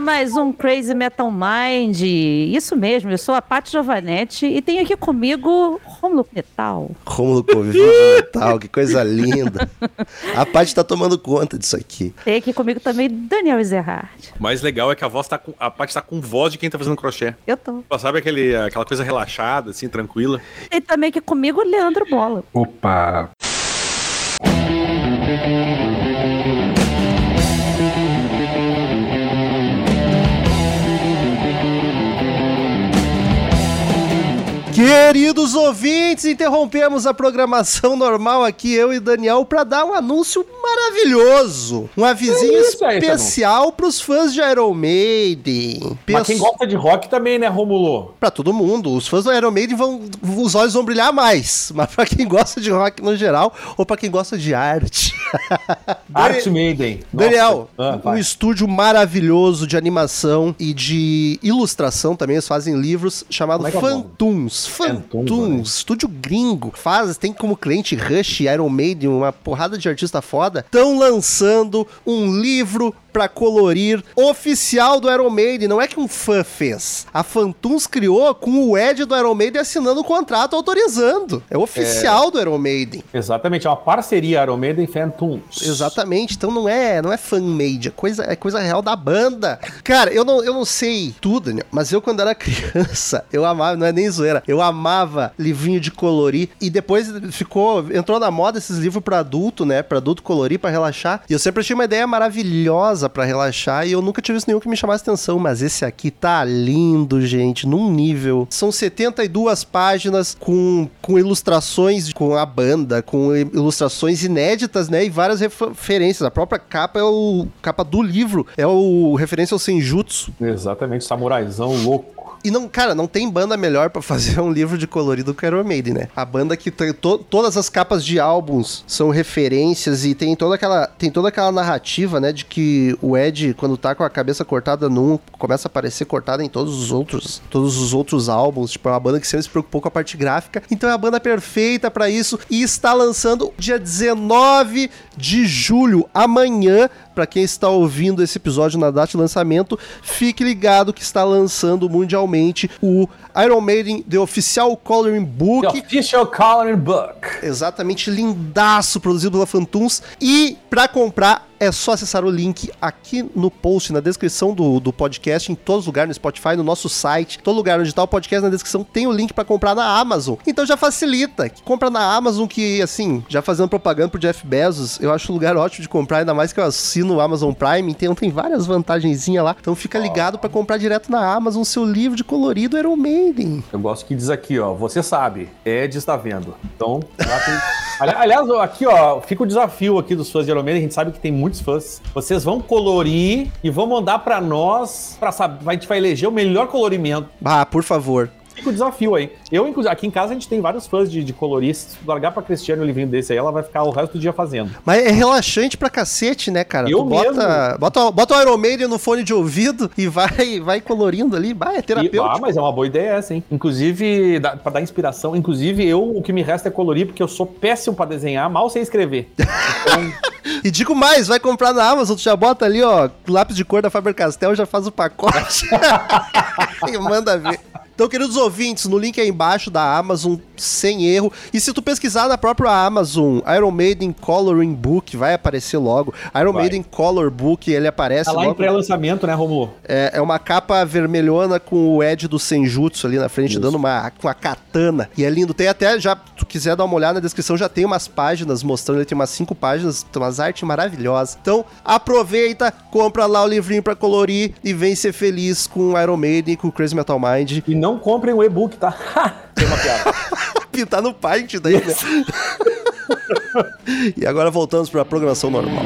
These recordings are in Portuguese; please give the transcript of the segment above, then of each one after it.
Mais um Crazy Metal Mind. Isso mesmo, eu sou a Paty Giovanetti e tenho aqui comigo Romulo Metal. Romulo Metal, que coisa linda. A Paty tá tomando conta disso aqui. Tem aqui comigo também Daniel Ezerhard. O mais legal é que a voz tá com. A parte tá com voz de quem tá fazendo crochê. Eu tô. Sabe aquele, aquela coisa relaxada, assim, tranquila? Tem também aqui comigo Leandro Bola. Opa! Queridos ouvintes, interrompemos a programação normal aqui, eu e Daniel, para dar um anúncio maravilhoso. Um avisinho isso aí, especial pros fãs de Iron Maiden. Mas quem gosta de rock também, né, Romulo? Pra todo mundo. Os fãs do Iron Maiden vão. Os olhos vão brilhar mais. Mas pra quem gosta de rock no geral, ou pra quem gosta de arte. Art Maiden. Nossa. Daniel, Ah, um estúdio maravilhoso de animação e de ilustração também, eles fazem livros chamado Como é é o nome? Fantoons. Fantoons, Fantoons, estúdio gringo. Faz, tem como cliente Rush, Iron Maiden, uma porrada de artista foda. Estão lançando um livro pra colorir oficial do Iron Maiden. Não é que um fã fez. A Fantoons criou com o Ed do Iron Maiden assinando o contrato autorizando. É oficial do Iron Maiden. Exatamente, é uma parceria Iron Maiden e Phantoms. Exatamente, então não é, não é fan-made, é coisa, é coisa real da banda. Cara, eu não, eu não sei tudo, Daniel, mas eu quando era criança, eu amava, não é nem zoeira, eu amava livrinho de colorir e depois ficou, entrou na moda esses livros pra adulto, né, pra adulto colorir, pra relaxar, e eu sempre achei uma ideia maravilhosa pra relaxar e eu nunca tive visto nenhum que me chamasse atenção, mas esse aqui tá lindo, gente, num nível. São 72 páginas com, com ilustrações com a banda, com ilustrações inéditas, né? E várias referências. A própria capa é o capa do livro, é o referência ao Senjutsu. Exatamente, samuraizão louco. E não, cara, não tem banda melhor pra fazer um livro de colorido que Iron Maiden, né? A banda que tem to- todas as capas de álbuns são referências e tem toda aquela tem toda aquela narrativa, né, de que o Ed quando tá com a cabeça cortada num começa a aparecer cortada em todos os outros, todos os outros álbuns, tipo é uma banda que sempre se preocupou com a parte gráfica. Então é a banda perfeita pra isso e está lançando dia 19 de julho, amanhã, Pra quem está ouvindo esse episódio na data de lançamento, fique ligado que está lançando mundialmente o Iron Maiden The Official Coloring Book. The Official Coloring Book. Exatamente lindaço, produzido pela Fantoons. E pra comprar é só acessar o link aqui no post, na descrição do, do podcast, em todos os lugares, no Spotify, no nosso site, todo lugar onde tá o podcast, na descrição tem o link pra comprar na Amazon. Então já facilita. Compra na Amazon que, assim, já fazendo propaganda pro Jeff Bezos, eu acho um lugar ótimo de comprar, ainda mais que eu assino o Amazon Prime, então tem várias vantagenzinhas lá. Então fica ligado pra comprar direto na Amazon seu livro de colorido Iron Maiden. Eu gosto que diz aqui, ó. Você sabe, Ed está vendo. Então, lá tem... Ali- Aliás, aqui, ó, fica o desafio aqui dos fãs de Iron Maiden. A gente sabe que tem muitos fãs. Vocês vão colorir e vão mandar pra nós, pra saber, a gente vai eleger o melhor colorimento. Ah, por favor. Fica o desafio aí. Eu, inclusive, aqui em casa a gente tem vários fãs de, de colorir. Se largar pra Cristiane um livrinho desse aí, ela vai ficar o resto do dia fazendo. Mas é relaxante pra cacete, né, cara? Eu tu bota, mesmo. bota, bota o Iron Maiden no fone de ouvido e vai, vai colorindo ali. Vai, é terapêutico. ah, mas é uma boa ideia essa, hein? Inclusive, dá, pra dar inspiração. Inclusive, eu, o que me resta é colorir, porque eu sou péssimo pra desenhar, mal sei escrever. Então, E digo mais, vai comprar na Amazon, tu já bota ali, ó, lápis de cor da Faber-Castell, já faz o pacote e manda ver. Então, queridos ouvintes, no link aí embaixo da Amazon, sem erro. E se tu pesquisar na própria Amazon, Iron Maiden Coloring Book, vai aparecer logo. Iron Vai. Maiden Color Book, ele aparece tá lá em logo. pré-lançamento, né, Romulo? É, é uma capa vermelhona com o Ed do Senjutsu ali na frente, Isso. dando uma, com a katana. E é lindo. Tem até, já, se tu quiser dar uma olhada na descrição, já tem umas páginas mostrando. Ele tem umas cinco páginas, tem umas artes maravilhosas. Então, aproveita, compra lá o livrinho pra colorir e vem ser feliz com Iron Maiden e com o Crazy Metal Mind. E não comprem o e-book, tá? Tem uma piada. Pintar no Paint daí, né? e agora voltamos pra programação normal.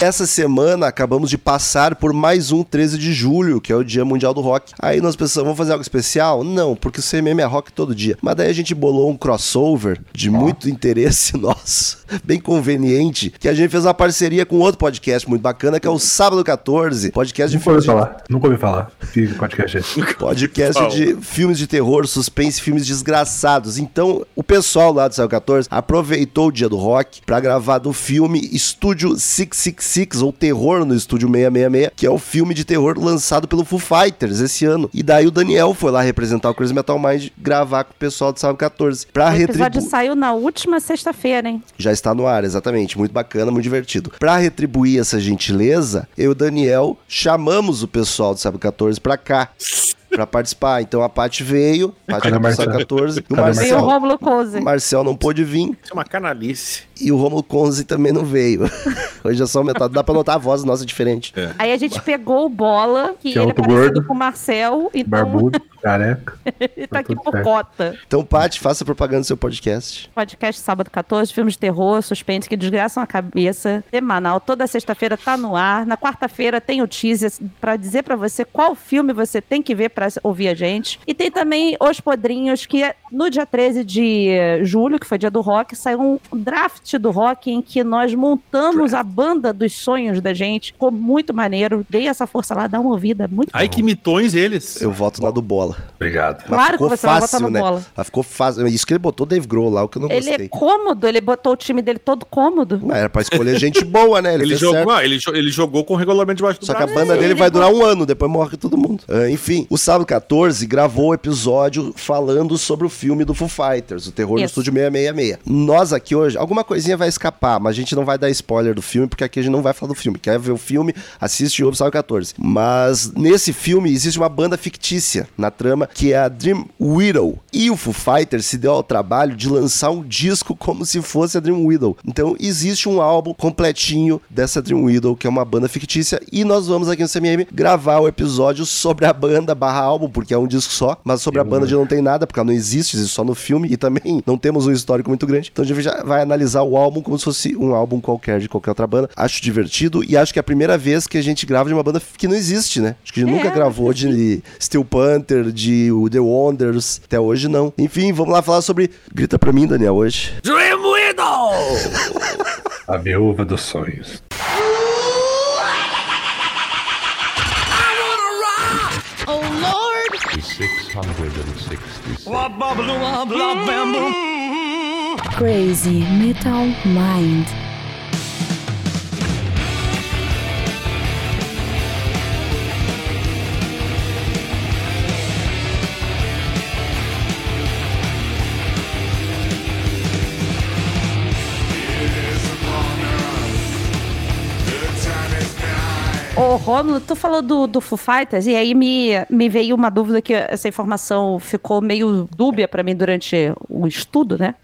Essa semana acabamos de passar por mais um 13 de julho, que é o Dia Mundial do Rock. Aí nós pensamos, vamos fazer algo especial? Não, porque o CMM é rock todo dia. Mas daí a gente bolou um crossover de muito interesse nosso, bem conveniente, que a gente fez uma parceria com outro podcast muito bacana, que é o Sábado 14, podcast de Nunca ouvi filmes de falar. Nunca ouvi falar. Podcast esse? Podcast de filmes de terror, suspense, filmes desgraçados. Então, o pessoal lá do Céu 14 aproveitou o dia do rock pra gravar do filme Estúdio 666, ou Terror no Estúdio 666, que é o filme de terror lançado pelo Foo Fighters esse ano. E daí o Daniel foi lá representar o Crazy Metal Mind, gravar com o pessoal do Céu 14. Pra O episódio retribuir. saiu na última sexta-feira, hein? Já está no ar, exatamente. Muito bacana, muito divertido. Pra retribuir essa gentileza, eu e o Daniel chamamos o pessoal do Sábado 14 pra cá. Pra participar. Então a Paty veio, Paty do Marcelo? Sábado 14. E o o Marcel, Rômulo Cose. o Marcel não pôde vir Isso é uma canalice. e o Romulo Conze também não veio. Hoje é só metade. Dá pra notar a voz nossa diferente. Aí a gente pegou o Bola, que, Que é ele é outro parecido gordo. com o Marcel, então Barbudo, careca. ele tá aqui tudo por cota. Então, Paty, faça propaganda do seu podcast. Podcast Sábado 14, filmes de terror, suspense que desgraçam a cabeça, semanal. Toda sexta-feira tá no ar. Na quarta-feira tem o teaser pra dizer pra você qual filme você tem que ver pra ouvir a gente. E tem também Os Podrinhos, que é no dia 13 de julho, que foi dia do rock, saiu um draft do rock em que nós montamos a banda dos sonhos da gente. Ficou muito maneiro. Dei essa força lá, dá uma ouvida. Muito Ai, que mitões eles. Eu voto na do Bola. Obrigado. Mas Claro que ficou você vai fácil, votar no né? Bola. Mas ficou fácil. Isso que ele botou Dave Grohl lá, o que eu não Ele gostei. é cômodo, ele botou o time dele todo cômodo. Mas era pra escolher gente boa, né? Ele, Ele jogou, certo. ah, ele, ele jogou com o regulamento debaixo do Só que a banda dele ele vai durar um ano, depois morre todo mundo. Ah, enfim, o Sábado 14 gravou o episódio falando sobre o filme do Foo Fighters, o Terror no Isso. Estúdio 666. Nós aqui hoje, alguma coisinha vai escapar, mas a gente não vai dar spoiler do filme, porque aqui a gente não vai falar do filme. Quer ver o filme, assiste o Sábado 14. Mas nesse filme existe uma banda fictícia na trama, que é a Dream Widow. E o Foo Fighters se deu ao trabalho de lançar um disco como se fosse a Dream Widow. Então existe um álbum completinho dessa Dream Widow, que é uma banda fictícia, e nós vamos aqui no CMM gravar o episódio sobre a banda barra álbum, porque é um disco só, mas sobre a banda já não tem nada, porque ela não existe, existe só no filme, e também não temos um histórico muito grande. Então a gente já vai analisar o álbum como se fosse um álbum qualquer de qualquer outra banda. Acho divertido e acho que é a primeira vez que a gente grava de uma banda que não existe, né? Acho que a gente É, nunca gravou de Steel Panther, de The Wonders, até hoje não. Enfim, vamos lá falar sobre. Grita pra mim, Daniel, hoje. Dream Widow! A viúva dos sonhos. Crazy Metal Mind. Ô, Rômulo, tu falou do, do Foo Fighters, e aí me, me veio uma dúvida que essa informação ficou meio dúbia pra mim durante o estudo, né?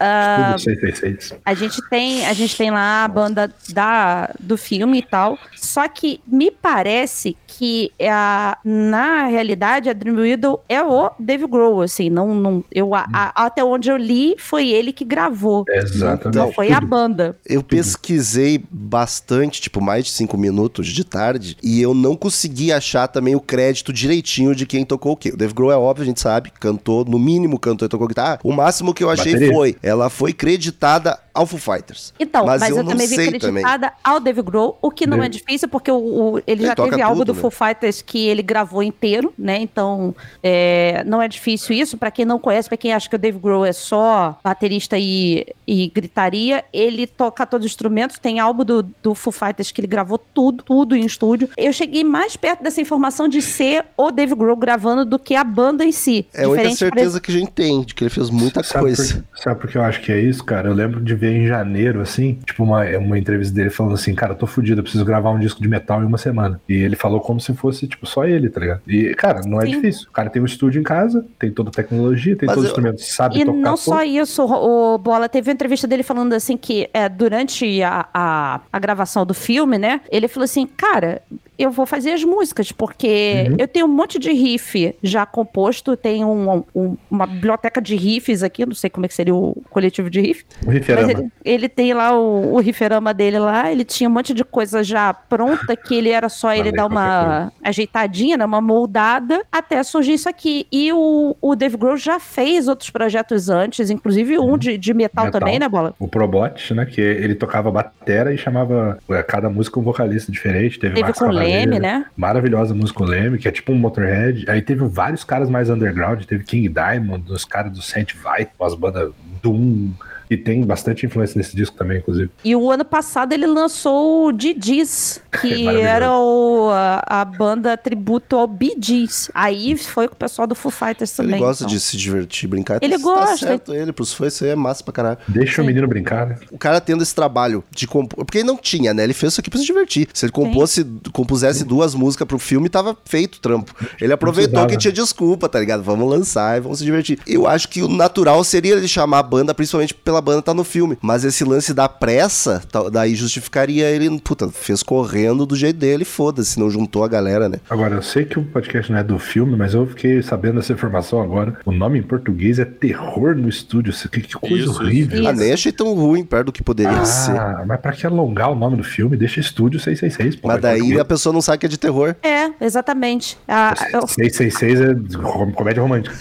666. a gente tem a gente tem lá a banda da, do filme e tal, só que me parece que a, na realidade a Dream Widow é o Dave Grohl, assim, não, não eu, a- a- até onde eu li foi ele que gravou, Exatamente. não foi a banda. Eu pesquisei bastante, tipo, mais de cinco minutos de tarde, e eu não consegui achar também o crédito direitinho de quem tocou o quê. O Dave Grohl é óbvio, a gente sabe, cantou, no mínimo cantou e tocou guitarra. O máximo que eu achei Bateria. foi, ela foi creditada ao Foo Fighters. Então, mas, eu, não também vi sei creditada ao Dave Grohl, o que não é Dave- difícil, porque o, o- ele Ele já teve algo tudo, do né? Foo Fighters que ele gravou inteiro, né? Então, é, não é difícil isso. Pra quem não conhece, pra quem acha que o Dave Grohl é só baterista e, e gritaria, ele toca todos os instrumentos. Tem álbum do, do Foo Fighters que ele gravou tudo, tudo em estúdio. Eu cheguei mais perto dessa informação de ser o Dave Grohl gravando do que a banda em si. É a única certeza que a gente tem, de que ele fez muita Sabe coisa. Por, sabe por que eu acho que é isso, cara? Eu lembro de ver em janeiro, assim, tipo, uma, uma entrevista dele falando assim, cara, eu tô fudido, eu preciso gravar um disco de metal em uma semana. E ele falou como se fosse, tipo, só ele, tá ligado? E, cara, não é Sim. difícil. O cara tem um estúdio em casa, tem toda a tecnologia, tem Mas todos os eu- instrumentos, sabe E tocar não tudo. só isso, o o Bola teve uma entrevista dele falando assim que é, durante a, a, a gravação do filme, né? Ele falou assim, cara, eu vou fazer as músicas, porque Uhum. eu tenho um monte de riff já composto, tenho um- um- uma biblioteca de riffs aqui, não sei como é que seria o coletivo de riff, O Riferama. ele, ele tem lá o, o riferama dele lá, ele tinha um monte de coisa já pronta, que ele era só ele dar uma ajeitadinha, né, uma moldada, até surgir isso aqui. E o, o Dave Grohl já fez outros projetos antes, inclusive um de, de metal, Metal. também, né, Bola? O Probot, né? Que ele tocava batera e chamava é, cada música um vocalista diferente. Teve, Teve com o Leme, né? Maravilhosa música Leme, que é tipo um Motorhead. Aí teve vários caras mais underground. Teve King Diamond, os caras do Saint Vibe, as bandas Doom. E tem bastante influência nesse disco também, inclusive. E o ano passado ele lançou o Didi's, que Maravilhoso. era o, a, a banda tributo ao Bee Gees. Aí foi com o pessoal do Foo Fighters Ele também. gosta então. de se divertir, brincar. Ele Tá gosta. certo ele, pros fãs isso aí é massa pra caralho. Deixa o menino brincar, né? O cara tendo esse trabalho de compor. Porque ele não tinha, né? Ele fez isso aqui pra se divertir. Se ele compôsse, compusesse duas músicas pro filme, tava feito o trampo. Ele aproveitou que tinha desculpa, tá ligado? Vamos lançar e vamos se divertir. Eu acho que o natural seria ele chamar a banda, principalmente pela banda estar no filme. Mas esse lance da pressa, daí justificaria ele, puta, fez correndo do jeito dele, foda-se, não juntou a galera, né? Agora, eu sei que o podcast não é do filme, mas eu fiquei sabendo dessa informação agora. O nome em português é Terror no Estúdio. Que, que coisa Isso, horrível. isso. Ah, nem achei tão ruim perto do que poderia ser. Ah, mas pra que alongar o nome do filme? Deixa Estúdio 666. Pô, Mas daí a pessoa não sabe que é de terror. É, exatamente. A, eu- 666 é comédia romântica.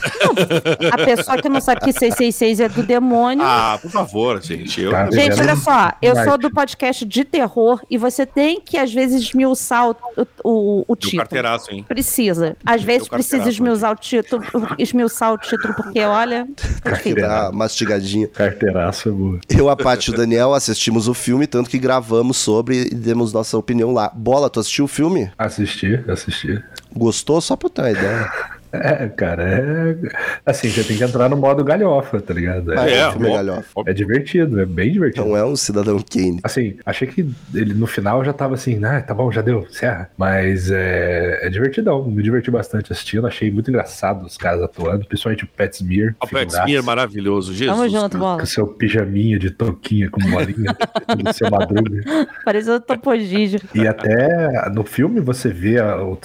a pessoa que não sabe que 666 é do demônio. Ah, por favor, gente. Eu... Tá. Gente, olha só, eu sou do podcast de terror e você tem que, às vezes, esmiuçar o, o, o título. carteiraço, hein? Precisa. Às vezes precisa esmiuçar o título, esmiuçar o título, porque, olha. Tá mastigadinha. Carteiraço é boa. Eu, a Paty e o Daniel assistimos o filme, tanto que gravamos sobre e demos nossa opinião lá. Bola, tu assistiu o filme? Assisti, assisti. Gostou? Só pra eu ter uma ideia. É, cara, é. Assim, você tem que entrar no modo galhofa, tá ligado? Ah, É, é, o é galhofa. é divertido, é bem divertido. Não é um cidadão Kane. Assim, achei que ele no final já tava assim, ah, tá bom, já deu, serra. Mas é, é divertidão, me diverti bastante assistindo, achei muito engraçado os caras atuando, principalmente o Pat Smear. O Pat Smear maravilhoso, Jesus. Tamo junto, bola. Com seu pijaminha de toquinha com bolinha do seu madruga. Pareceu Topogígio. E até no filme você vê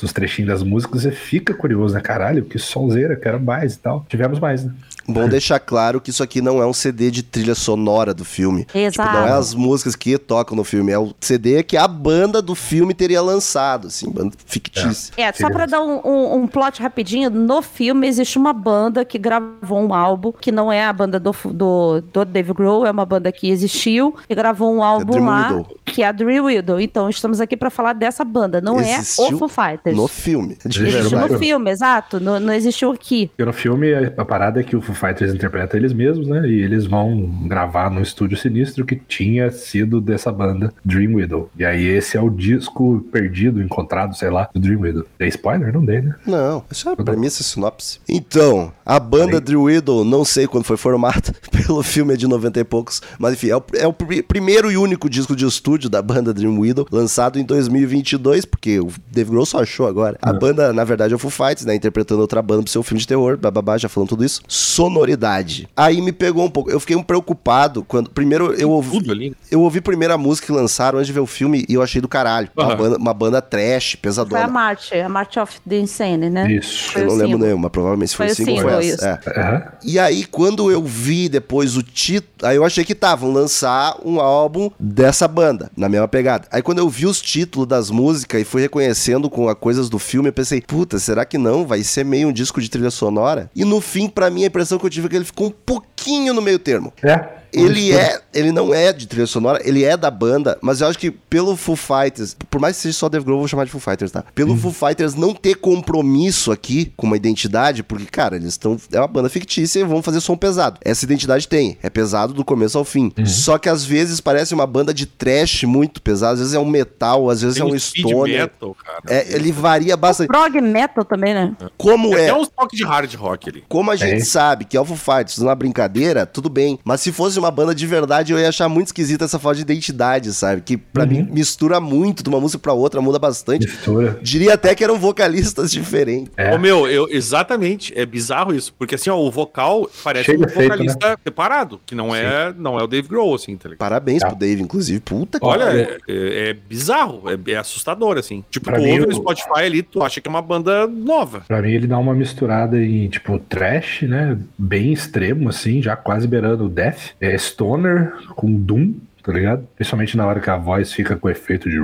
os trechinhos das músicas e fica curioso, né? Caralho, que sonzeira, quero mais e tal. Tivemos mais, né? Bom deixar claro que isso aqui não é um CD de trilha sonora do filme. Exato. Tipo, não é as músicas que tocam no filme, é o CD que a banda do filme teria lançado, assim, banda fictícia. É, só pra dar um, um- um plot rapidinho, no filme existe uma banda que gravou um álbum, que não é a banda do, do, do Dave Grohl, é uma banda que existiu, e gravou um álbum Dream lá, Widow. que é a Dream Widow. Então, estamos aqui pra falar dessa banda, não é Existiu o Foo Fighters. No filme. É Existiu no filme. exato, no- não existiu aqui. Porque no filme a parada é que o Foo Fighters interpreta eles mesmos, né? E eles vão gravar no estúdio sinistro que tinha sido dessa banda Dream Widow. E aí esse é o disco perdido, encontrado, sei lá, do Dream Widow. Tem spoiler? Não dei, né? Não, isso é a premissa sinopse. Então, a banda Aí. Dream Widow, não sei quando foi formada, pelo filme é de 90 e poucos, mas enfim, é o, é o pri- primeiro e único disco de estúdio da banda Dream Widow, lançado em 2022, porque o Dave Grohl só achou agora. A banda, na verdade, é o Foo Fighters, né, interpretando outra banda pro seu filme de terror, bababá, já falando tudo isso. Sonoridade. Aí me pegou um pouco, eu fiquei um preocupado quando, primeiro eu ouvi... Tudo ali. Eu ouvi primeiro a música que lançaram antes de ver o filme e eu achei do caralho. Uma, Aham. banda, uma banda trash, Foi a pesadona. March, a March of the Insane, né? Isso. Foi Eu não lembro nenhuma, provavelmente foi, Foi o single foi essa. isso. É. Aham. E aí, quando eu vi depois o título, aí eu achei que tá, vão lançar um álbum dessa banda, na mesma pegada. Aí quando eu vi os títulos das músicas e fui reconhecendo com as coisas do filme, eu pensei, puta, será que não? Vai ser meio um disco de trilha sonora? E no fim, pra mim, a impressão que eu tive é que ele ficou um pouquinho no meio termo. É. Ele é, ele não é de trilha sonora, ele é da banda, mas eu acho que pelo Foo Fighters, por mais que seja só Dave Grohl, eu vou chamar de Foo Fighters, tá? Pelo Foo Fighters não ter compromisso aqui com uma identidade, porque, cara, eles estão. É uma banda fictícia e vão fazer som pesado. Essa identidade tem, é pesado do começo ao fim. Só que às vezes parece uma banda de trash muito pesado, às vezes é um metal, às vezes Tem é um stoner. metal, cara. É, ele varia bastante. Prog metal também, né? Como Tem é? até uns toques de hard rock ali. Como a gente É. sabe que é o Foo Fighters na brincadeira, tudo bem. Mas se fosse uma banda de verdade, eu ia achar muito esquisita essa falta de identidade, sabe? Que pra mim mistura muito de uma música pra outra, muda bastante. Mistura. Diria até que eram vocalistas diferentes. É. Ô, meu, eu, exatamente, é bizarro isso, porque assim, ó, o vocal parece Cheio um efeito, vocalista separado, que não é, não é o Dave Grohl, assim, tá ligado? Parabéns Tá. pro Dave, inclusive. Puta que Olha, pariu. é, é- é bizarro, é, é assustador, assim. Tipo, Pra tu mim, ouve o- no Spotify ali, tu acha que é uma banda nova. Pra mim, ele dá uma misturada em, tipo, trash, né? Bem extremo, assim, já quase beirando o death. É stoner com doom, tá ligado? Principalmente na hora que a voz fica com efeito de.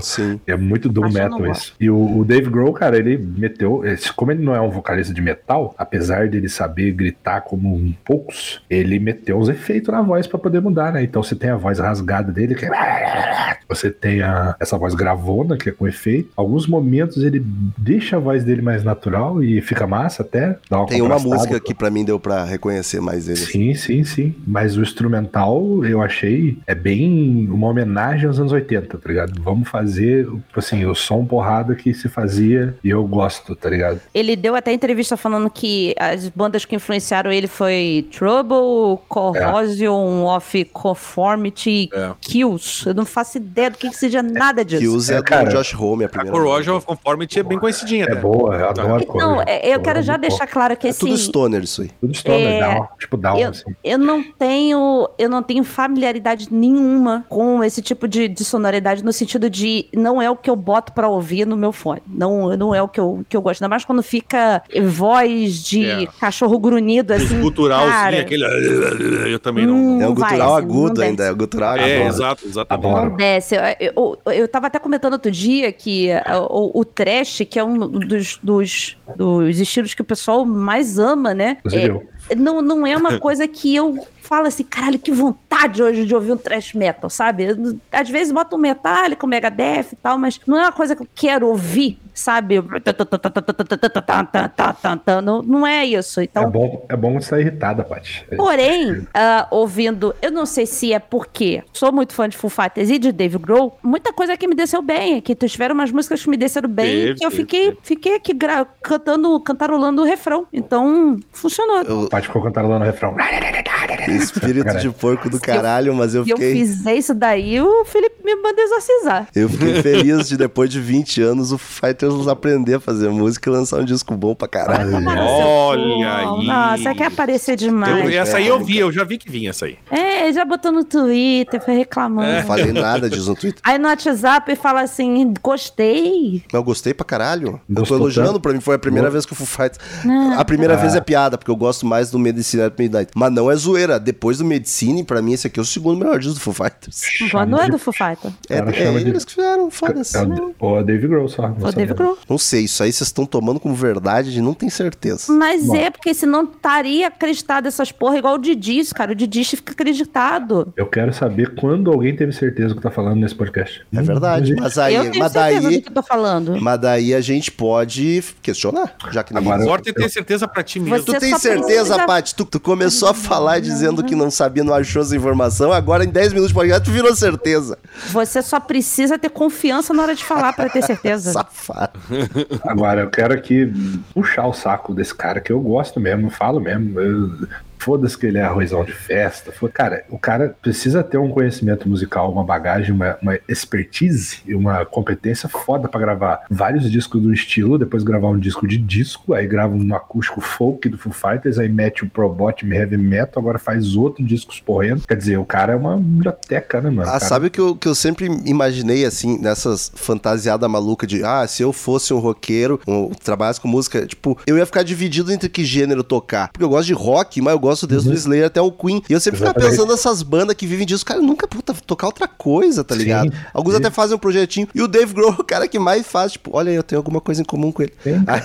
Sim. É muito eu metal isso. E o, o Dave Grohl, cara, ele meteu. Como ele não é um vocalista de metal, apesar dele saber gritar como um poucos, ele meteu uns efeitos na voz pra poder mudar, né? Então você tem a voz rasgada dele, que é. Você tem a, essa voz gravona, que é com efeito. Alguns momentos ele deixa a voz dele mais natural e fica massa até. Dá uma Tem uma música que pra mim deu pra reconhecer mais ele. Sim, sim, sim. Mas o instrumental eu achei é bem uma homenagem aos anos 80, tá ligado? Vamos fazer, tipo assim, o som porrada que se fazia e eu gosto, tá ligado? Ele deu até entrevista falando que as bandas que influenciaram ele foi Trouble, Corrosion of Conformity, É. Kills. Eu não faço ideia do que, que seja nada disso. Que usa É, é, do cara, Josh Home, a A primeira. Corrosion of Conformity é bem conhecidinha, É até. boa, eu adoro Não, Corrosion. é- eu quero já deixar claro que É assim. tudo stoner isso aí. Tudo stoner, É, down, tipo down, eu, assim. eu não tenho eu não tenho familiaridade nenhuma com esse tipo de, de sonoridade no sentido de não é o que eu boto pra ouvir no meu fone não, não é o que eu, que eu gosto ainda mais quando fica voz de É. cachorro grunhido assim Guturalzinho, cara, aquele. Eu também não. Hum, É um Não vai, gutural assim, não agudo ainda, é o gutural É, agudo. exato, exatamente. Não desce. Eu, eu, eu tava até comentando outro dia que uh, o, o trash, que é um dos, dos, dos estilos que o pessoal mais ama, né? Inclusive É, eu. Não, não é uma coisa que eu falo assim, caralho, que vontade hoje de ouvir um thrash metal, sabe? Eu, Às vezes boto um Metallica, um Megadeth e tal, mas não é uma coisa que eu quero ouvir, sabe? Não, não é isso. É Então, bom, é bom estar irritada, Paty. Porém, ah, ouvindo, eu não sei se é porque sou muito fã de Full Fighters e de Dave Grohl, muita coisa que me desceu bem, que tiveram umas músicas que me desceram bem, Teve, que eu fiquei, teve. fiquei aqui cantando, cantarolando o refrão. Então, funcionou. Eu- Paty ficou cantarolando o refrão. Espírito de porco do caralho, mas eu Se eu fiquei. fizer isso daí, o Felipe me manda exorcizar. Eu fiquei feliz de depois de 20 anos o Fighters aprender a fazer música e lançar um disco bom pra caralho. Olha aí. Nossa, quer aparecer Eu- demais. essa aí eu vi, eu já vi que vinha essa aí. É, já botou no Twitter, foi reclamando. Não falei nada disso no Twitter. Aí no WhatsApp fala assim, gostei. Mas eu gostei pra caralho. eu tô Gostou elogiando, tanto? pra mim foi a primeira vez que o Foo Fighters... Não. A primeira Ah. vez é piada, porque eu gosto mais do Medicine at Midnight. Mas não é zoeira. Depois do Medicine, pra mim esse aqui é o segundo melhor disco do Foo Fighters. Não, não é do Foo Fighter. É, é chama de- eles que fizeram, foda-se. É o, o Dave Grohl só. não O sabia. Dave Grohl. Não sei, isso aí vocês estão tomando como verdade, a gente não tem certeza. Mas é, porque senão estaria acreditado essas porra igual o Didis, cara. O Didis fica acreditado. Eu quero saber quando alguém teve certeza do que tá falando nesse podcast. É verdade, mas aí, eu tenho mas certeza do daí, que eu tô falando. mas daí a gente pode questionar, já que ninguém Agora- Importa é ter certeza pra ti mesmo. Você Tu tem certeza, precisa- Paty? Tu, tu começou a falar dizendo que não sabia, não achou essa informação, agora em 10 minutos de podcast tu virou certeza. Você só precisa ter confiança na hora de falar pra ter certeza. Safado. Agora, eu quero aqui puxar o saco desse cara que eu gosto mesmo, falo mesmo. eu- Foda-se que ele é arrozão de festa. foda- Cara, o cara precisa ter um conhecimento musical, uma bagagem, uma, uma expertise e uma competência foda pra gravar vários discos do estilo, depois gravar um disco de disco, aí grava um acústico folk do Foo Fighters, aí mete o Probot Heavy Metal, agora faz outro disco porrendo. Quer dizer, o cara é uma biblioteca, né, mano? Ah, cara- sabe o que eu, que eu sempre imaginei, assim, nessas fantasiadas malucas de, ah, se eu fosse um roqueiro, um, trabalhasse com música, tipo, eu ia ficar dividido entre que gênero tocar. Porque eu gosto de rock, mas eu gosto desde o Slayer até o Queen. E eu sempre ficava Uhum. Exatamente. pensando nessas bandas que vivem disso, cara, nunca, puta, tocar outra coisa, tá Sim, ligado? Alguns sim. até fazem um projetinho. E o Dave Grohl é o cara que mais faz, tipo, olha, eu tenho alguma coisa em comum com ele. Tem, Aí.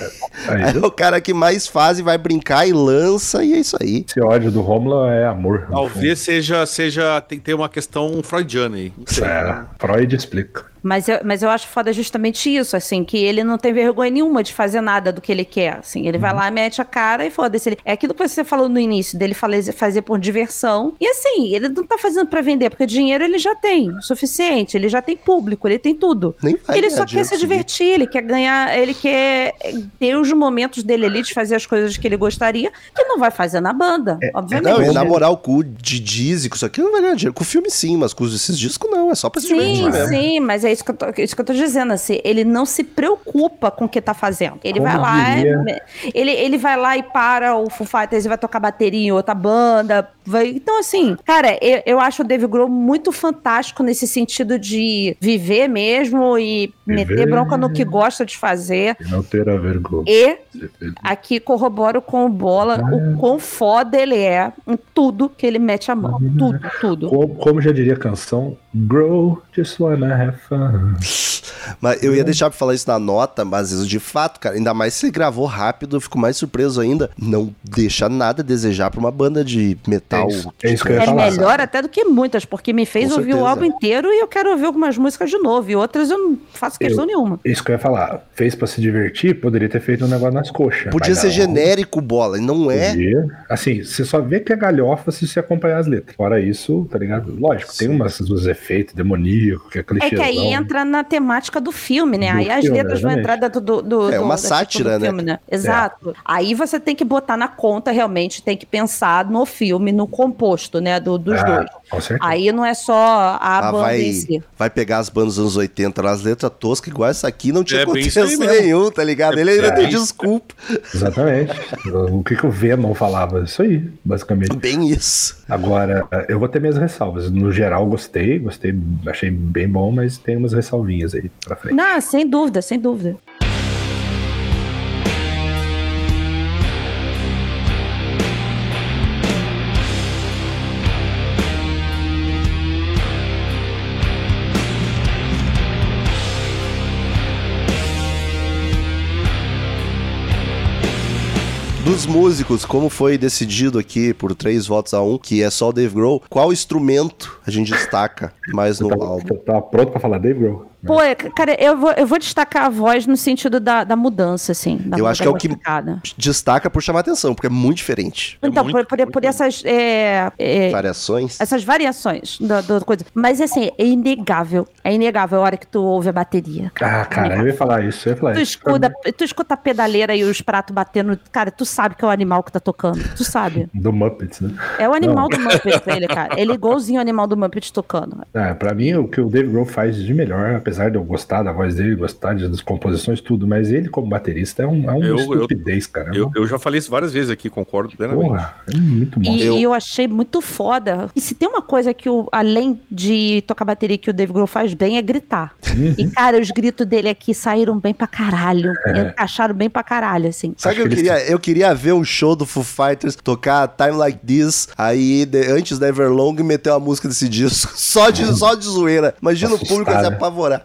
Aí. aí é o cara que mais faz e vai brincar e lança, e é isso aí. Esse ódio do Romulo é amor. Talvez seja, seja. Tem que ter uma questão freudiana aí. Não fundo. sei. É, Freud explica. Mas eu, mas eu acho foda justamente isso, assim, que ele não tem vergonha nenhuma de fazer nada do que ele quer, assim. Ele vai lá, mete a cara e foda-se. Ele- É aquilo que você falou no início, dele fazer, fazer por diversão. E assim, ele não tá fazendo pra vender, porque dinheiro ele já tem, o suficiente. Ele já tem público, ele tem tudo. Ele só quer se divertir, ele quer ganhar, ele quer ter os momentos dele ali de fazer as coisas que ele gostaria, que não vai fazer na banda, obviamente. Não, e na moral, com o de Dizzy, com isso aqui não vai ganhar dinheiro. Com o filme sim, mas com esses discos não, é só pra se divertir Sim, mesmo. sim, mas é isso que, eu tô, isso que eu tô dizendo, assim, ele não se preocupa com o que tá fazendo. Ele Como vai lá, ele, ele vai lá e para o Foo Fighters e vai tocar bateria em outra banda. Vai, então, assim, cara, eu, eu acho o Dave Grohl muito fantástico nesse sentido de viver mesmo e meter Viver. bronca no que gosta de fazer. E não ter a vergonha. E aqui corroboro com o Bola o quão foda ele é em tudo que ele mete a mão. Tudo, tudo. Como, como já diria a canção, Grow, just wanna have fun. Mas eu ia deixar pra falar isso na nota, mas de fato, cara, ainda mais se ele gravou rápido, eu fico mais surpreso ainda. Não deixa nada a desejar pra uma banda de metal. É isso- é isso que eu ia É falar, melhor até do que muitas, porque me fez Com ouvir o certeza. álbum inteiro e eu quero ouvir algumas músicas de novo. E outras eu não faço questão nenhuma. Isso que eu ia falar. Fez pra se divertir, poderia ter feito um negócio nas coxas. Podia ser não. genérico, bola, e não é. Podia. Assim, você só vê que é galhofa se você acompanhar as letras. Fora isso, tá ligado? Lógico, tem Sim. umas, uns efeitos demoníacos, que é É clichêzão. que aí entra na temática do filme, né? Do aí as filme, letras vão entrar dentro do, do, É do- uma da- sátira, do filme, né? né? Exato. Aí você tem que botar na conta, realmente, tem que pensar no filme, no composto, né? Do, dos Ah, dois. Com certeza. Aí não é só a Ah, banda vai, em si. vai pegar as bandas dos anos 80 nas letras toscas, igual essa aqui, não tinha É contexto nenhum, tá ligado? Ele ainda É. tem desculpa. Exatamente. o que, que o Venom falava? Isso aí, basicamente. Bem isso. Agora, eu vou ter minhas ressalvas. No geral, gostei, gostei, achei bem bom, mas tem umas ressalvinhas aí pra frente. Não, sem dúvida, sem dúvida. Dos músicos, como foi decidido aqui por três votos a um, que é só o Dave Grohl, qual instrumento a gente destaca mais no Tá, álbum? tá- tá pronto pra falar Dave Grohl? Pô, é, cara, eu vou, eu vou destacar a voz no sentido da, da mudança, assim. Da, Eu acho da que é o que-. Destaca por chamar atenção, porque é muito diferente. Então, muito, por, por, muito por essas, é, é, Variações. essas variações da, da coisa. Mas, assim, é inegável. É inegável a hora que tu ouve a bateria. Ah, cara, eu ia falar isso. Eu ia falar Tu isso. escuta, tu escuta a pedaleira e os pratos batendo. Cara, tu sabe que é o animal que tá tocando. Tu sabe. Do Muppets, né? É o animal do Muppet, ele, cara. Ele é igualzinho o animal do Muppet tocando. É, pra mim, o que o Dave Grohl faz de melhor, apesar de eu gostar da voz dele, gostar das composições, tudo, mas ele como baterista é, um, é uma Eu- eu- estupidez, cara. É Eu, eu já falei isso várias vezes aqui, concordo plenamente. porra, é muito bom. E Eu- eu... achei muito foda. E se tem uma coisa que, o, além de tocar bateria, que o Dave Grohl faz bem, é gritar. Uhum. E, cara, os gritos dele aqui saíram bem pra caralho. É. Encaixaram bem pra caralho, assim. Sabe o que eu queria? Eu queria ver um show do Foo Fighters tocar Time Like This, aí de- antes da Everlong meter uma música desse disco, só de, só de zoeira. Imagina o público se né?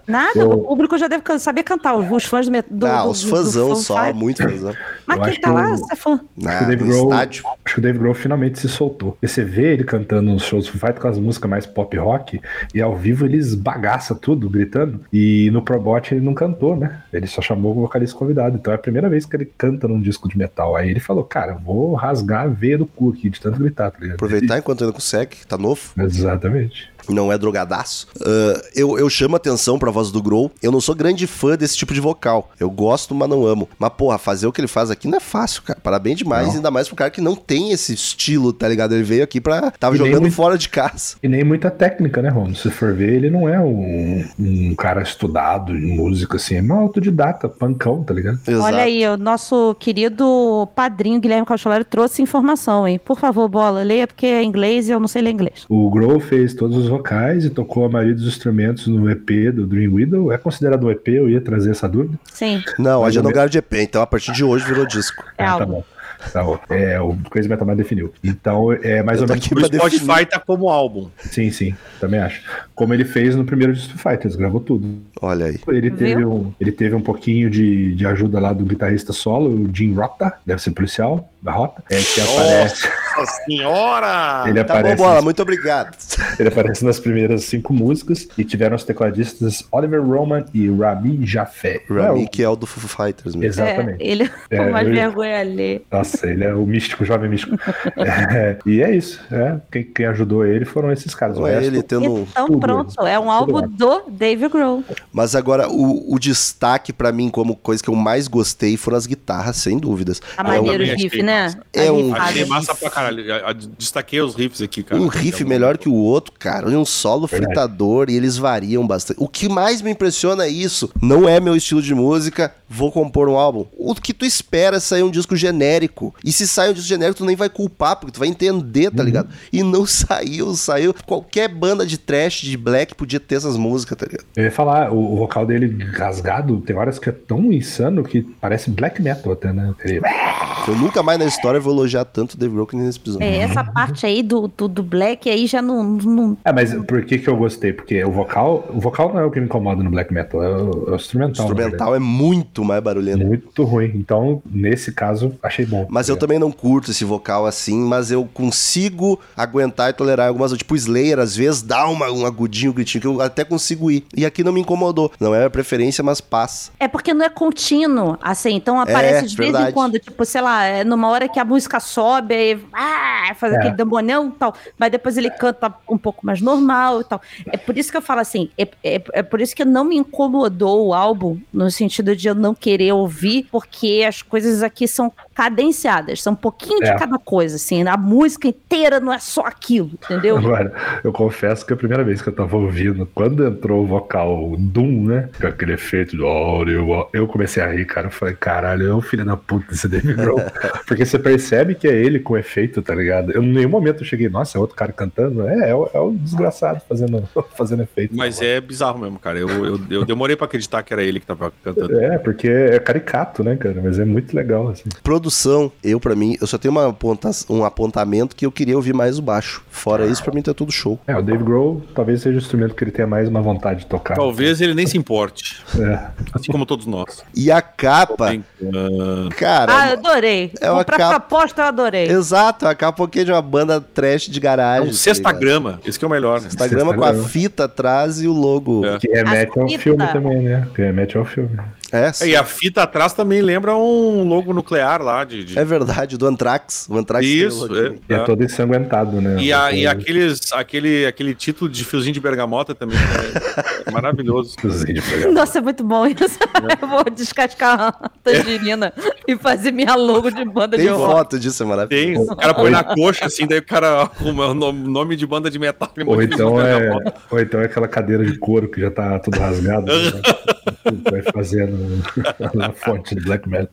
Nada, Eu- o público já deve saber cantar. Os fãs do, met- do, ah, os fãzão do só, Foo muito fãzão. Mas Eu quem tá que lá, o- você é fã. Acho que Ah, o Dave no Grohl, acho que o Dave Grohl finalmente se soltou. E Você vê ele cantando nos shows Foo Fighters com as músicas mais pop rock, e ao vivo ele esbagaça tudo, gritando. E no Probot ele não cantou, né? Ele só chamou o vocalista convidado. Então é a primeira vez que ele canta num disco de metal. Aí ele falou, cara, vou rasgar a veia do cu aqui, de tanto gritar, tá ligado? Aproveitar enquanto ainda consegue, tá novo. Exatamente. Não é drogadaço. Ah, eu, eu chamo atenção pra voz do Grohl. Eu não sou grande fã desse tipo de vocal. Eu gosto, mas não amo. Mas, porra, fazer o que ele faz aqui não é fácil, cara. Parabéns demais, Não. ainda mais pro cara que não tem esse estilo, tá ligado? Ele veio aqui pra. Tava E jogando muito- fora de casa. E nem muita técnica, né, Romulo? Se for ver, ele não é um, um cara estudado em música, assim. É um autodidata, pancão, tá ligado? Exato. Olha aí, o nosso querido padrinho Guilherme Caucholari trouxe informação, hein? Por favor, bola, leia, porque é inglês e eu não sei ler inglês. O Grohl fez todos os vocais e tocou a maioria dos instrumentos no EP do Dream Widow. É considerado um EP? Eu ia trazer essa dúvida. Sim, Não, a Mais gente ou não menos. ganhou de EP, então a partir de hoje virou disco. é Ah, tá bom. Tá bom. É, o Crazy Metal Man definiu. Então, é mais Eu ou menos. O Spotify definir. tá como álbum. Sim, sim, também acho. Como ele fez no primeiro disco do Fighters, gravou tudo. Olha aí. Ele Viu? teve, um, ele teve um pouquinho de, de ajuda lá do guitarrista solo, o Jim Rota, deve ser policial da Rota, é, que aparece. Nossa senhora! Ele Tá bom, aparece, bola, muito obrigado. ele aparece nas primeiras cinco músicas e tiveram os tecladistas Oliver Roman e Rami Jafé. Rami, É, que é o do Foo Fighters o- mesmo. Exatamente. É, ele É, é, mais vergonha ali. Nossa, ele é o místico, o jovem místico. É, e é isso. é. Quem, quem ajudou ele foram esses caras. Não o resto, ele tendo. Então tudo, pronto, né? é um álbum do Dave Grohl. Mas agora, o, o destaque pra mim, como coisa que eu mais gostei, foram as guitarras, sem dúvidas. Tá É maneiro também o riff, né? massa. É A um-. Achei massa pra caralho. A- a- Destaquei os riffs aqui, cara. Um riff melhor que o outro, cara. E um solo Verdade. fritador e eles variam bastante. O que mais me impressiona é isso. Não é meu estilo de música, vou compor um álbum. O que tu espera é sair um disco genérico. E se sai um disco genérico, tu nem vai culpar, porque tu vai entender, tá ligado? E não saiu, saiu. Qualquer banda de trash, de black, podia ter essas músicas, tá ligado? Eu ia falar, o, o vocal dele rasgado, tem horas que é tão insano que parece black metal até, né? Ele- Eu nunca mais na história vou elogiar tanto o Dave Grohl que nesse episódio. É, essa parte aí do, do, do Black aí já não, não. É, mas por que que eu gostei? Porque o vocal, o vocal não é o que me incomoda no black metal, é o, é o O instrumental. na instrumental é muito mais barulhento. Muito ruim. Então, nesse caso, achei bom. Mas eu também não curto esse vocal assim, mas eu consigo aguentar e tolerar algumas. Tipo, Slayer, às vezes, dá uma, um agudinho, um gritinho, que eu até consigo ir. E aqui não me incomodou. Não é a preferência, mas passa. É porque não é contínuo, assim, então aparece de vez verdade. em quando, tipo, sei lá, é numa hora que a música sobe, aí ah, faz É. aquele dambonão e tal, mas depois ele canta um pouco mais normal e tal. É por isso que eu falo assim, é, é, é por isso que não me incomodou o álbum, no sentido de eu não querer ouvir, porque as coisas aqui são cadenciadas, são um pouquinho É. de cada coisa, assim, a música inteira não é só aquilo, entendeu? Agora, eu confesso que a primeira vez que eu tava ouvindo, quando entrou o vocal Doom, né? Com aquele efeito de oh, eu, comecei a rir, cara. Eu falei, caralho, é o filho da puta desse Dave Grohl. Porque você percebe que é ele com efeito, tá ligado? Eu, em nenhum momento eu cheguei, nossa, é outro cara cantando. É, é, o, é o desgraçado fazendo, fazendo efeito. Mas é bizarro mesmo, cara. Eu, eu, eu demorei pra acreditar que era ele que tava cantando. É, porque é caricato, né, cara? Mas é muito legal, assim. Produção, eu, pra mim, eu só tenho uma aponta um apontamento que eu queria ouvir mais o baixo. Fora isso, pra mim tá tudo show. É, o Dave Grohl talvez seja o instrumento que ele tenha mais uma vontade de tocar. Talvez ele nem se importe. É. Assim como todos nós. E a capa, Brincando. cara. Ah, eu adorei. É uma pra capa- proposta eu adorei. Exato, a capa aqui é de uma banda trash de É garagem. um tá sextagrama. Esse que é o melhor, né? Instagram com a Sextagrama. fita atrás e o logo. É. Que remete ao filme também, né? Que remete ao filme. É, É, e a fita atrás também lembra um logo nuclear lá de. de- é verdade, do Anthrax. O Anthrax tem o Isso. E é, é. todo ensanguentado, né? E, a- e aqueles, aquele, aquele título de fiozinho de bergamota também é maravilhoso. Cozinha de programa. Nossa, é muito bom isso. Eu vou descascar a tangerina e fazer minha logo de banda Tem de rock. foto disso, é Tem, maravilhoso. o cara põe na coxa, assim, daí o cara arruma o nome, de banda de metal. Ou então, fiozinho de é, bergamota. ou então é aquela cadeira de couro que já tá tudo rasgado. né? Vai fazendo na fonte do black metal.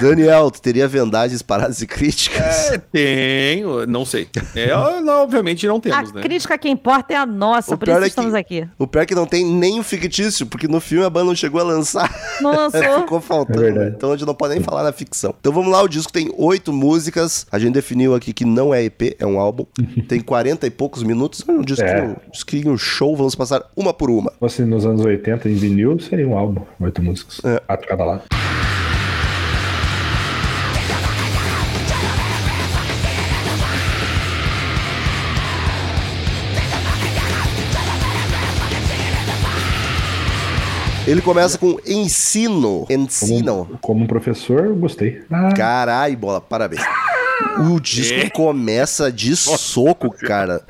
Daniel, tu teria vendagens, paradas e críticas? É, tenho, não sei. É, não, obviamente não A temos, né? crítica que importa é a nossa, O por isso é estamos que- aqui. O pior é que não tem nem o fictício, porque no filme a banda não chegou a lançar. Não lançou. Ficou faltando, É né? então a gente não pode nem falar na ficção. Então vamos lá, o disco tem oito músicas. A gente definiu aqui que não é EP, é um álbum. tem 40 e poucos minutos. É um disquinho, disquinho show, vamos passar uma por uma. Se fosse nos anos 80 em vinil, seria um álbum, oito músicas. É. Quatro cada lado. Ele começa com ensino. Como, Ensino. como um professor, eu gostei. Ah, Carai, bola, parabéns. O disco começa de soco, cara.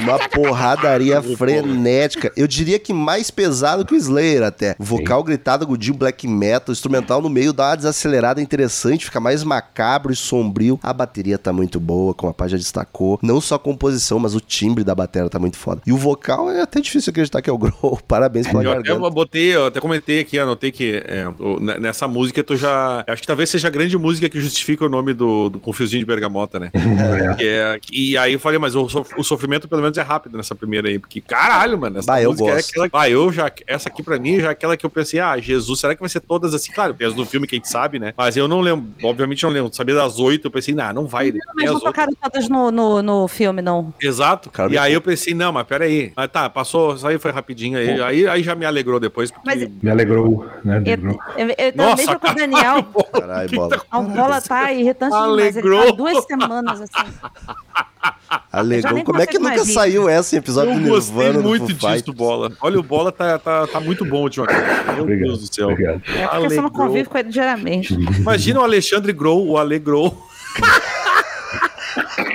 Uma porradaria frenética. Eu diria que mais pesado que o Slayer até. Vocal gritado, agudinho, black metal, instrumental no meio, dá uma desacelerada interessante, fica mais macabro e sombrio. A bateria tá muito boa, como a Pá já destacou. Não só a composição, mas o timbre da bateria tá muito foda. E o vocal é até difícil acreditar que é o Grohl. Parabéns pela Eu até garganta. botei, eu até comentei aqui, anotei que é, o- ne- nessa música tu já. Acho que talvez seja a grande música que justifica o nome do, do com fiozinho de bergamota, né? é. É- e aí eu falei, mas o, sof- o sofrimento pelo menos menos é rápido nessa primeira aí, porque caralho, mano, essa Bah, eu é gosto. aquela. Bah, eu já. Essa aqui pra mim já é aquela que eu pensei, ah, Jesus, será que vai ser todas assim? Claro, tem as do filme que a gente sabe, né? Mas eu não lembro, obviamente não lembro. Sabia das oito, eu pensei, nah, não vai. Mas não as outras. tocaram todas no, no, no filme, não. Exato. Cara, e aí eu pensei, não, mas peraí. Mas tá, passou, isso aí foi rapidinho aí. Aí, aí já me alegrou depois. Porque... Mas- Me alegrou, né? Eu, Alegrou. eu, eu, Nossa, mesmo com o caralho, Daniel, Caralho, bola. a bola tá irritante demais. Ele Alegrou. tá duas semanas assim. nem Como é que nunca saiu essa em episódio Eu do gostei Nirvana do muito Foo disso, Fighters? Bola. Olha, o Bola tá, tá, tá muito bom ultimamente. Meu Obrigado. Deus do céu. Obrigado. É porque você não Alegrou. convive com ele diariamente. Imagina o Alexandre Grow, o Alegrou. Meu Deus.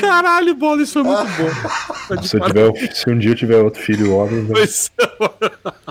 Caralho, Bola, isso foi muito bom. Se, eu tiver, se um dia eu tiver outro filho homem, vai- Pois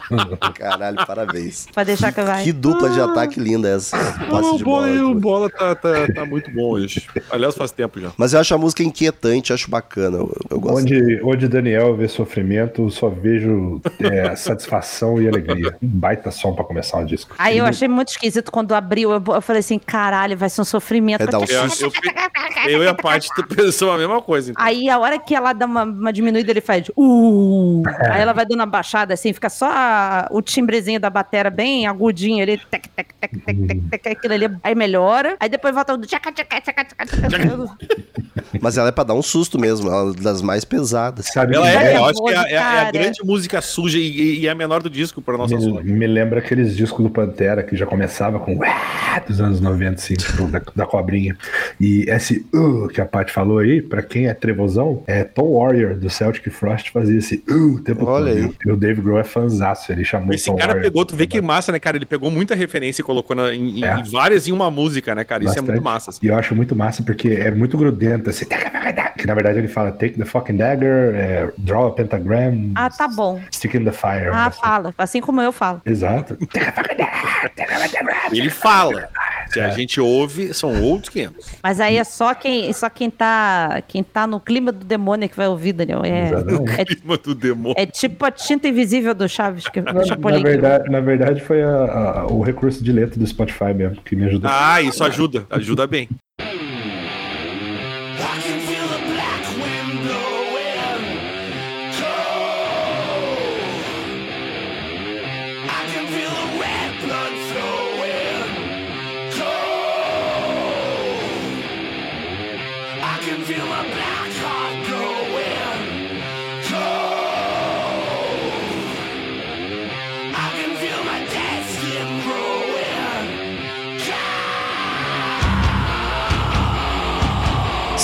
Caralho, parabéns. Pra deixar que vai. Que dupla de ataque linda essa. O de Bola, bola. o Bola tá, tá, tá muito bom hoje. Aliás, faz tempo já. Mas eu acho a música inquietante, acho bacana. Eu, eu gosto. onde, onde Daniel vê sofrimento, só vejo é, satisfação e alegria. Um baita som pra começar um disco. Aí eu achei muito esquisito quando abriu. Eu, eu falei assim, caralho, vai ser um sofrimento. É dar um Eu, eu, eu e a Paty pensou a mesma coisa. Então. Aí a hora que ela dá uma, uma diminuída, ele faz uh. Aí ela vai dando uma baixada assim, fica só a- o timbrezinho da batera bem agudinho ali, tec, tec, tec, tec, tec, tec, aquilo ali, aí melhora. Aí depois volta o tchaca, tchaca, tchaca, tchaca. Mas ela é pra dar um susto mesmo, ela é das mais pesadas. Sabe Ela que é, é eu acho que é, é- é a cara. grande música suja e, e é a menor do disco para nossa me, me lembra aqueles discos do Pantera que já começava com "Ué", dos anos 90, assim, da, da cobrinha. E esse uh, que a Paty falou aí, pra quem é trevosão, é Tom Warrior do Celtic Frost fazia esse uh o tempo Olha todo. aí. E o Dave Grohl é fanzaço, ele chamou Esse Tom cara Warrior. pegou, tu vê que massa, né, cara? Ele pegou muita referência e colocou na- em, É. em várias em uma música, né, cara? Isso é Bastante. muito massa. assim. E eu acho muito massa porque é muito grudento, assim, que na verdade ele fala take the fucking dagger, é, draw a pentagram, Ah, tá bom. stick in the fire. Ah, Assim. fala. Assim como eu falo. Exato. Ele fala. Se a gente ouve, são outros 500. Mas aí é só quem, só quem tá, quem tá no clima do demônio que vai ouvir, Daniel. É, é, Clima do demônio. é tipo a tinta invisível do Chaves, que, do Na, verdade, na verdade, foi a- a- o recurso de letra do Spotify mesmo que me ajudou. Ah, isso ajuda. Ajuda bem.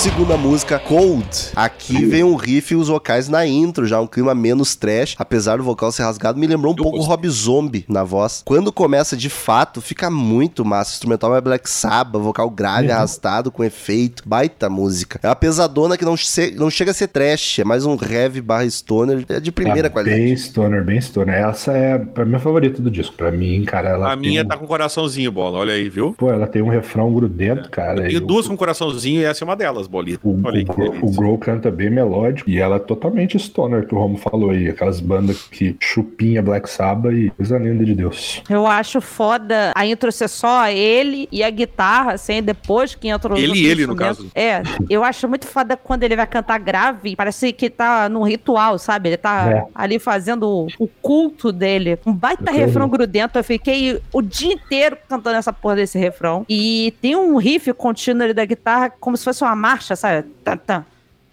Segunda música, Cold. Aqui vem um riff e os vocais na intro, já um clima menos trash. Apesar do vocal ser rasgado, me lembrou um Eu pouco gostei. Rob Zombie na voz. Quando começa de fato, fica muito massa. O instrumental é Black Sabbath, vocal grave, arrastado, com efeito. Baita música. É uma pesadona que não, che- não chega a ser trash, é mais um heavy barra stoner. É de primeira Ah, qualidade. Bem stoner, bem stoner. Essa é a minha favorita do disco. Pra mim, cara, ela A minha um- tá com coraçãozinho, bola. Olha aí, viu? Pô, ela tem um refrão grudento, cara. E duas com coraçãozinho e essa é uma delas, bolita. o, o, o Grohl canta bem melódico e ela é totalmente stoner, que o Romo falou aí. Aquelas bandas que chupinha Black Sabbath e coisa linda de Deus. Eu acho foda a intro ser só ele e a guitarra, assim, depois que entra o Ele e ele, no caso. É, eu acho muito foda quando ele vai cantar grave, parece que tá num ritual, sabe? Ele tá É. ali fazendo o, o culto dele. Um baita Eu refrão grudento, eu fiquei o dia inteiro cantando essa porra desse refrão. E tem um riff contínuo ali da guitarra, como se fosse uma marcha, sabe? Tan, tan,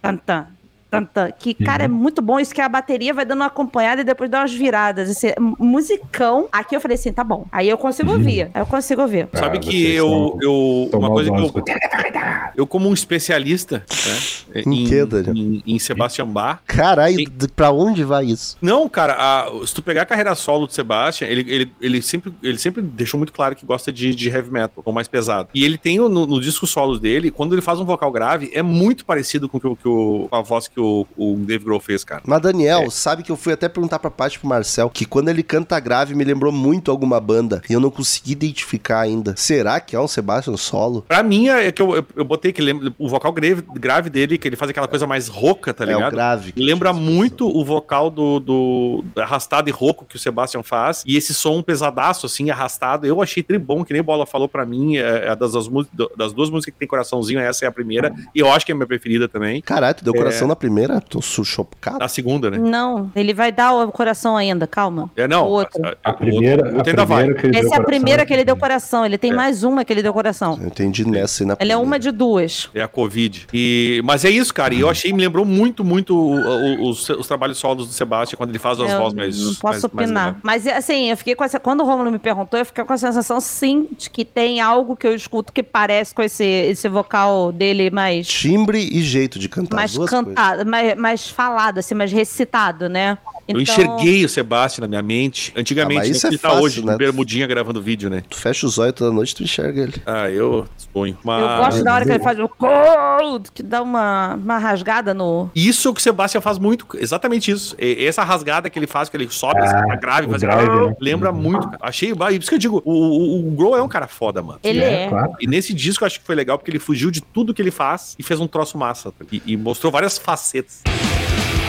tan, tan. Que, cara, é Uhum. muito bom isso que a bateria vai dando uma acompanhada e depois dá umas viradas. Esse é musicão. Aqui eu falei assim, tá bom. Aí eu consigo ouvir. Aí eu consigo ouvir. Sabe Ah, que vocês eu, eu uma coisa que eu, eu como um especialista né, Em Daniel? em, em Sebastian Bach. Caralho, pra onde vai isso? Não, cara, a- se tu pegar a carreira solo do Sebastian, ele, ele, ele, sempre, ele sempre deixou muito claro que gosta de, de heavy metal, ou mais pesado. E ele tem no, no disco solos dele, quando ele faz um vocal grave, é muito parecido com, o que que com a voz que o, o Dave Grohl fez, cara. Mas Daniel, É. sabe que eu fui até perguntar pra Paty e pro Marcel que quando ele canta grave me lembrou muito alguma banda e eu não consegui identificar ainda. Será que é um Sebastian solo? Pra mim, é que eu, eu, eu botei que lembra, o vocal grave, grave dele, que ele faz aquela coisa mais rouca, tá é o ligado? grave. que Lembra muito o vocal do, do arrastado e rouco que o Sebastian faz. E esse som pesadaço, assim, arrastado. Eu achei tri bom, que nem Bola falou pra mim. É, é das, das, das duas músicas que tem coraçãozinho, essa é a primeira. E eu acho que é a minha preferida também. Caralho, tu deu coração na É, primeira? Tô chocado. A segunda, né? Não, ele vai dar o coração ainda, calma. É, não. O outro. A o primeira, outro- o a vai. primeira que ele deu Essa é a primeira que ele deu é. coração. Ele tem mais uma que ele deu coração. Eu entendi nessa e na Ela é uma de duas. É a Covid. E, mas é isso, cara. E eu achei, me lembrou muito, muito o- o- os, os trabalhos solos do Sebastião quando ele faz as Eu vozes mais. não posso mais- mais opinar. legais. Mas assim, eu fiquei com essa. Quando o Romulo me perguntou, eu fiquei com a sensação, sim, de que tem algo que eu escuto que parece com esse, esse vocal dele mais. Timbre e jeito de cantar. mais as mais, mais falado, assim, mais recitado, né? Eu enxerguei o Sebastião na minha mente. Ah, Antigamente, mas isso ele é tá fácil, hoje, né? bermudinha gravando vídeo, né? Tu fecha os olhos toda noite, tu enxerga ele. Ah, eu exponho. Mas... Eu gosto da hora que ele faz o cold, que dá uma, uma rasgada no. Isso é o que o Sebastião faz muito, exatamente isso. E- Essa rasgada que ele faz, que ele sobe, Ah, grave, faz, drive, né? lembra muito. cara. Achei, ah, isso que eu digo, o, o, o Grohl é um cara foda, mano. Ele É, é. claro. E nesse disco eu acho que foi legal porque ele fugiu de tudo que ele faz e fez um troço massa. tá? E, e mostrou várias facetas. It's.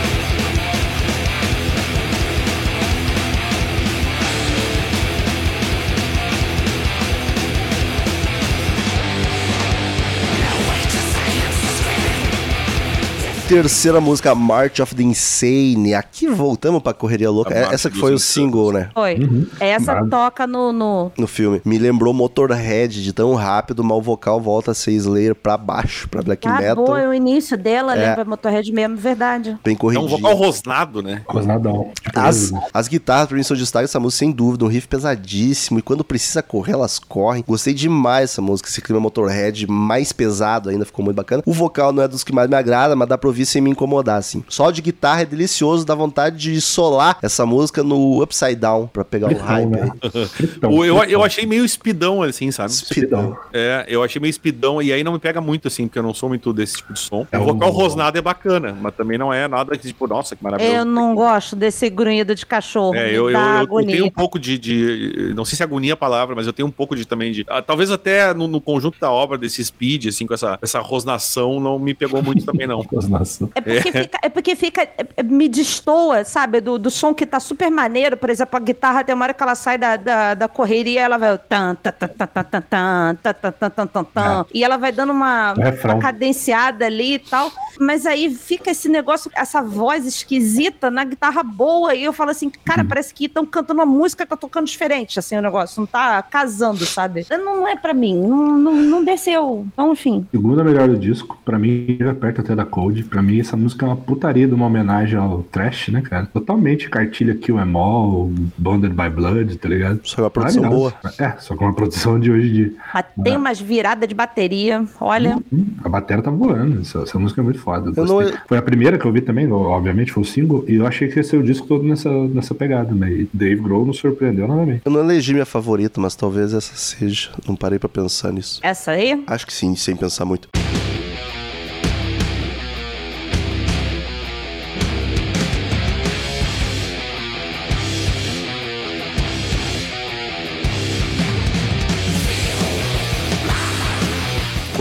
Terceira música, March of the Insane. Aqui voltamos pra Correria Louca. É- Essa que foi o single, né? Foi. Uhum. Essa Mas- toca no. no... No filme. Me lembrou Motorhead de tão rápido, mas o vocal volta a ser Slayer pra baixo, pra black Ah, metal. boa, o início dela É. lembra Motorhead mesmo, verdade. Bem É um vocal rosnado, né? Rosnadão. As, as guitarras pra mim são destaque essa música, sem dúvida. Um riff pesadíssimo. E quando precisa correr, elas correm. Gostei demais dessa música. Esse clima Motorhead mais pesado ainda, ficou muito bacana. O vocal não é dos que mais me agrada, mas dá pra ouvir sem me incomodar, assim. Só de guitarra é delicioso, dá vontade de solar essa música no Upside Down, pra pegar o Fritão, hype né? aí. Eu, eu achei meio speedão, assim, sabe? Speedão. É, eu achei meio speedão e aí não me pega muito, assim, porque eu não sou muito desse tipo de som. É o vocal um- rosnado é bacana, mas também não é nada que, tipo, nossa, que maravilhoso. Eu não gosto desse grunhido de cachorro. É, eu, eu, eu- tenho um pouco de, de- Não sei se é agonia a palavra, mas eu tenho um pouco de também de. ah, talvez até no, no conjunto da obra, desse speed, assim, com essa, essa rosnação, não me pegou muito também, não. Rosnação. É porque fica, é porque fica é- é- me destoa, sabe, do, do som que tá super maneiro. Por exemplo, a guitarra tem uma hora que ela sai da, da, da correria, ela vai. Tan, tan, tan, tan, tan, tan, tan, tan, tan, tan, tan, E ela vai dando uma, É uma cadenciada ali e tal. Mas aí fica esse negócio, essa voz esquisita na guitarra boa. E eu falo assim, cara, parece que estão cantando uma música que tá tocando diferente, assim, o negócio. Não tá casando, sabe? Não, não é pra mim, não, não, não desceu. Então, enfim. Segunda melhor do disco, pra mim, já perto até da Cold. Pra mim, essa música é uma putaria de uma homenagem ao Trash, né, cara? Totalmente cartilha Kill Em All, Bonded by Blood, tá ligado? Só que uma produção Maravilhosa. boa. É, só com uma produção de hoje em dia. Mas tem umas viradas de bateria, olha. Hum, a bateria tá voando, essa, essa música é muito foda. Não- Foi a primeira que eu vi também, obviamente, foi o single, e eu achei que ia ser o disco todo nessa, nessa pegada, né? E Dave Grohl nos surpreendeu novamente. Eu não elegi minha favorita, mas talvez essa seja. Não parei pra pensar nisso. Essa aí? Acho que sim, sem pensar muito.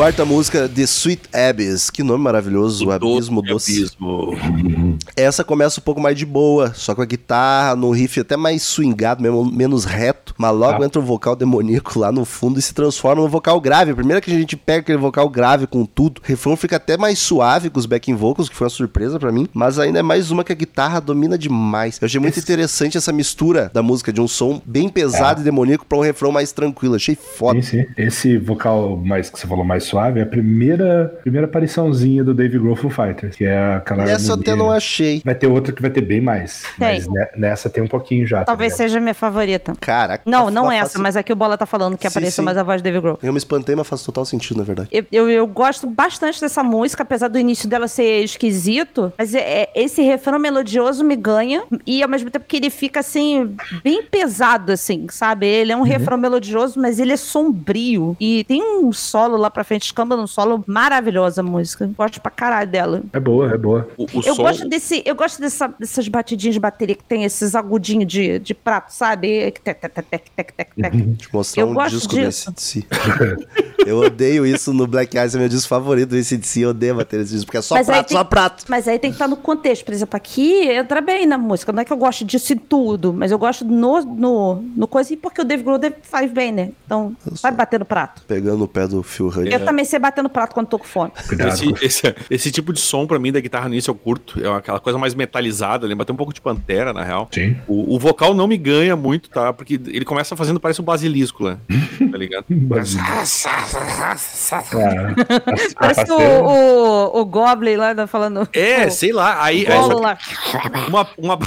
Quarta música, The Sweet Abyss. Que nome maravilhoso, o Abismo Doce. Abismo. Essa começa um pouco mais de boa, só com a guitarra, num riff até mais swingado, mesmo, menos reto. Mas logo Ah. entra o vocal demoníaco lá no fundo e se transforma num vocal grave. A primeira que a gente pega aquele vocal grave com tudo. O refrão fica até mais suave com os backing vocals, que foi uma surpresa pra mim. Mas ainda é mais uma que a guitarra domina demais. Eu achei muito interessante essa mistura da música, de um som bem pesado e demoníaco pra um refrão mais tranquilo. Achei foda. Sim, sim. Esse vocal mais que você falou mais suave é a primeira, primeira apariçãozinha do Dave Grohl Foo Fighters, que é aquela. Essa eu até não achei. Vai ter outra que vai ter bem mais. Tem. Mas ne- nessa tem um pouquinho já. tá Talvez ligado? seja a minha favorita. Caraca. Não, não faz- essa, mas aqui o Bola tá falando que Sim, apareceu sim. mais a voz do Dave Grohl. Eu me espantei, mas faz total sentido, na verdade. Eu, eu, eu gosto bastante dessa música, apesar do início dela ser esquisito. Mas é- é- esse refrão melodioso me ganha. E ao mesmo tempo que ele fica assim, bem pesado, assim, sabe? Ele é um refrão melodioso, mas ele é sombrio. E tem um solo lá pra frente, escamba num solo maravilhosa a música. Gosto pra caralho dela. É boa, é boa. O, o Eu som, gosto desse, eu gosto dessa- dessas batidinhas de bateria que tem esses agudinhos de, de prato, sabe? Que te- te- te- te. tec, tec, tec, tec. Deixa eu mostrar Eu um gosto disco disso. do ACDC. eu odeio isso no Black Eyes, é meu disco favorito do ACDC. Eu odeio bater esse disco, porque é só Mas prato, tem- só prato. Mas aí tem que estar no contexto. Por exemplo, aqui entra bem na música. Não é que eu gosto disso em tudo, mas eu gosto no, no, no coisa, e porque o Dave Grohl faz bem, né? Então, vai bater no prato. Pegando no pé do Phil. Eu também sei bater no prato quando tô com fome. Cuidado. Esse, esse, esse tipo de som, pra mim, da guitarra nisso eu curto. É aquela coisa mais metalizada, lembra até um pouco de Pantera, na real. Sim. O, o vocal não me ganha muito, tá? Porque ele começa fazendo, parece um basilisco lá. Tá ligado? É, Parece que o, o, o Goblin lá tá falando. É, o, sei lá. Aí, aí lá. uma, uma,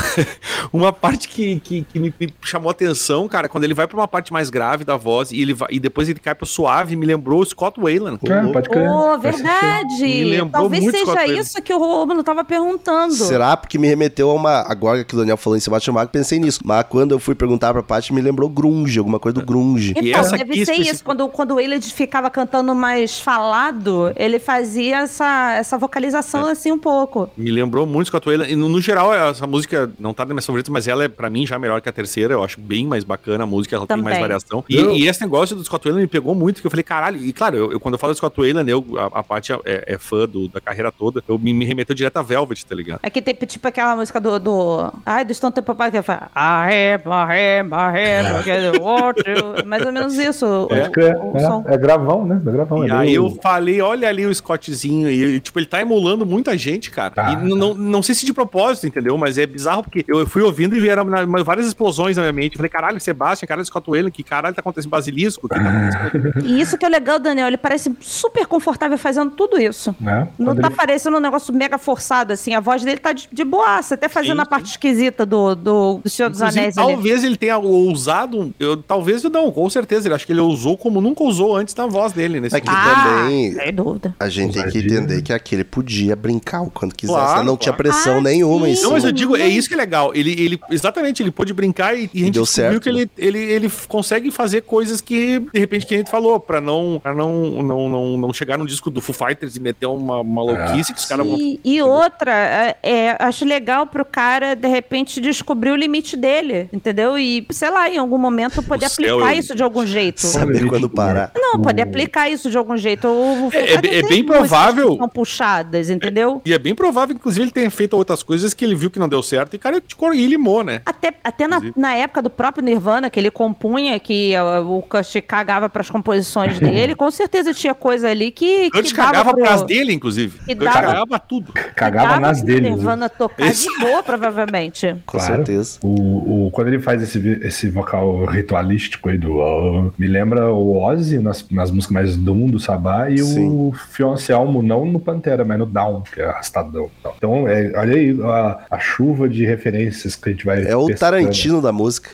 uma parte que, que, que me, me chamou atenção, cara, quando ele vai pra uma parte mais grave da voz e, ele vai, e depois ele cai pro suave, me lembrou o Scott Wayland. É, pode crer. Oh, verdade. Talvez muito seja isso que o Romulo tava perguntando. Será? Porque me remeteu a uma. Agora que o Daniel falou em Sebastian Bach, pensei nisso. Mas quando eu fui perguntar pra Paty, me lembrou grunge, alguma coisa do grunge. Então, E essa deve aqui ser especi- isso. Quando, quando o Willard ficava cantando mais falado, ele fazia essa, essa vocalização assim um pouco. Me lembrou muito Scott Wayland. E no, no geral, essa música não tá nas minhas favoritas, mas ela é, pra mim, já melhor que a terceira. Eu acho bem mais bacana a música, ela tem mais Também. variação. E, e esse negócio do Scott Wayland me pegou muito, que eu falei, caralho. E claro, eu, eu- quando eu falo do Scott Wayland, eu, a, a Paty é, é fã do- da carreira toda, eu me, me remeteu direto a Velvet, tá ligado? Aqui tem tipo aquela música do. do ai, do Stone Temple Pilots que fala. I am, I am, I am, I get what you-" Mais ou menos isso. crer. o- o som. É, é gravão, né? É gravão. E é aí eu falei, olha ali o Scottzinho, e tipo, ele tá emulando muita gente, cara. Tá. E n- não, não sei se de propósito, entendeu? Mas é bizarro porque eu fui ouvindo e vieram na- na- várias explosões na minha mente. Eu falei, caralho, Sebastian, caralho, Scott Wayland, que caralho tá acontecendo Basilisco? Que tá acontecendo? E isso que é legal, Daniel. Ele parece super confortável fazendo tudo isso. né? Não tá ele- parecendo um negócio mega forçado, assim. A voz dele tá de, de boaça, até fazendo Sim, a parte esquisita do, do, do Senhor dos Inclusive, Anéis ali. talvez ele tenha ousado, eu, talvez não, com certeza. Ele acho que ele usou como nunca usou antes na voz dele. Nesse É que Ah, também sem dúvida. a gente tem que entender que aquele podia brincar o quanto quisesse. Claro, né? não tinha claro. pressão Ah, nenhuma em sim. cima. Não, mas eu digo, é isso que é legal. Ele, ele exatamente, ele pôde brincar e, e a gente deu descobriu certo, que ele, ele, ele f- consegue fazer coisas que, de repente, que a gente falou, pra não, pra não, não, não, não chegar no disco do Foo Fighters e meter uma maluquice que os caras vão. E, outra, é, é, acho legal pro cara, de repente, descobrir o limite dele, entendeu? E, sei lá, em algum momento poder aplicar é- isso de algum jeito. Saber quando parar. Não, O- pode aplicar isso de algum jeito. O, É- é é bem provável- São puxadas, entendeu? E é bem provável, inclusive, ele tenha feito outras coisas que ele viu que não deu certo e, cara, tipo, e limou, né? Até, até na, na época do próprio Nirvana, que ele compunha, que uh, o Kurt cagava pras composições dele, com certeza tinha coisa ali que. Kurt que dava cagava pro- pras dele, inclusive. que dava- cagava tudo. Cagava nas dele. Nirvana tocar Esse- de boa, provavelmente. Com Claro. certeza. O, o- quando ele faz esse, esse vocal ritualístico aí do. "Oh", me lembra o Ozzy nas, nas músicas mais Doom do Sabá e Sim. o Fio Anselmo, não no Pantera, mas no Down, que é arrastadão. Então, é, olha aí a, a chuva de referências que a gente vai. É o pescando. Tarantino da música.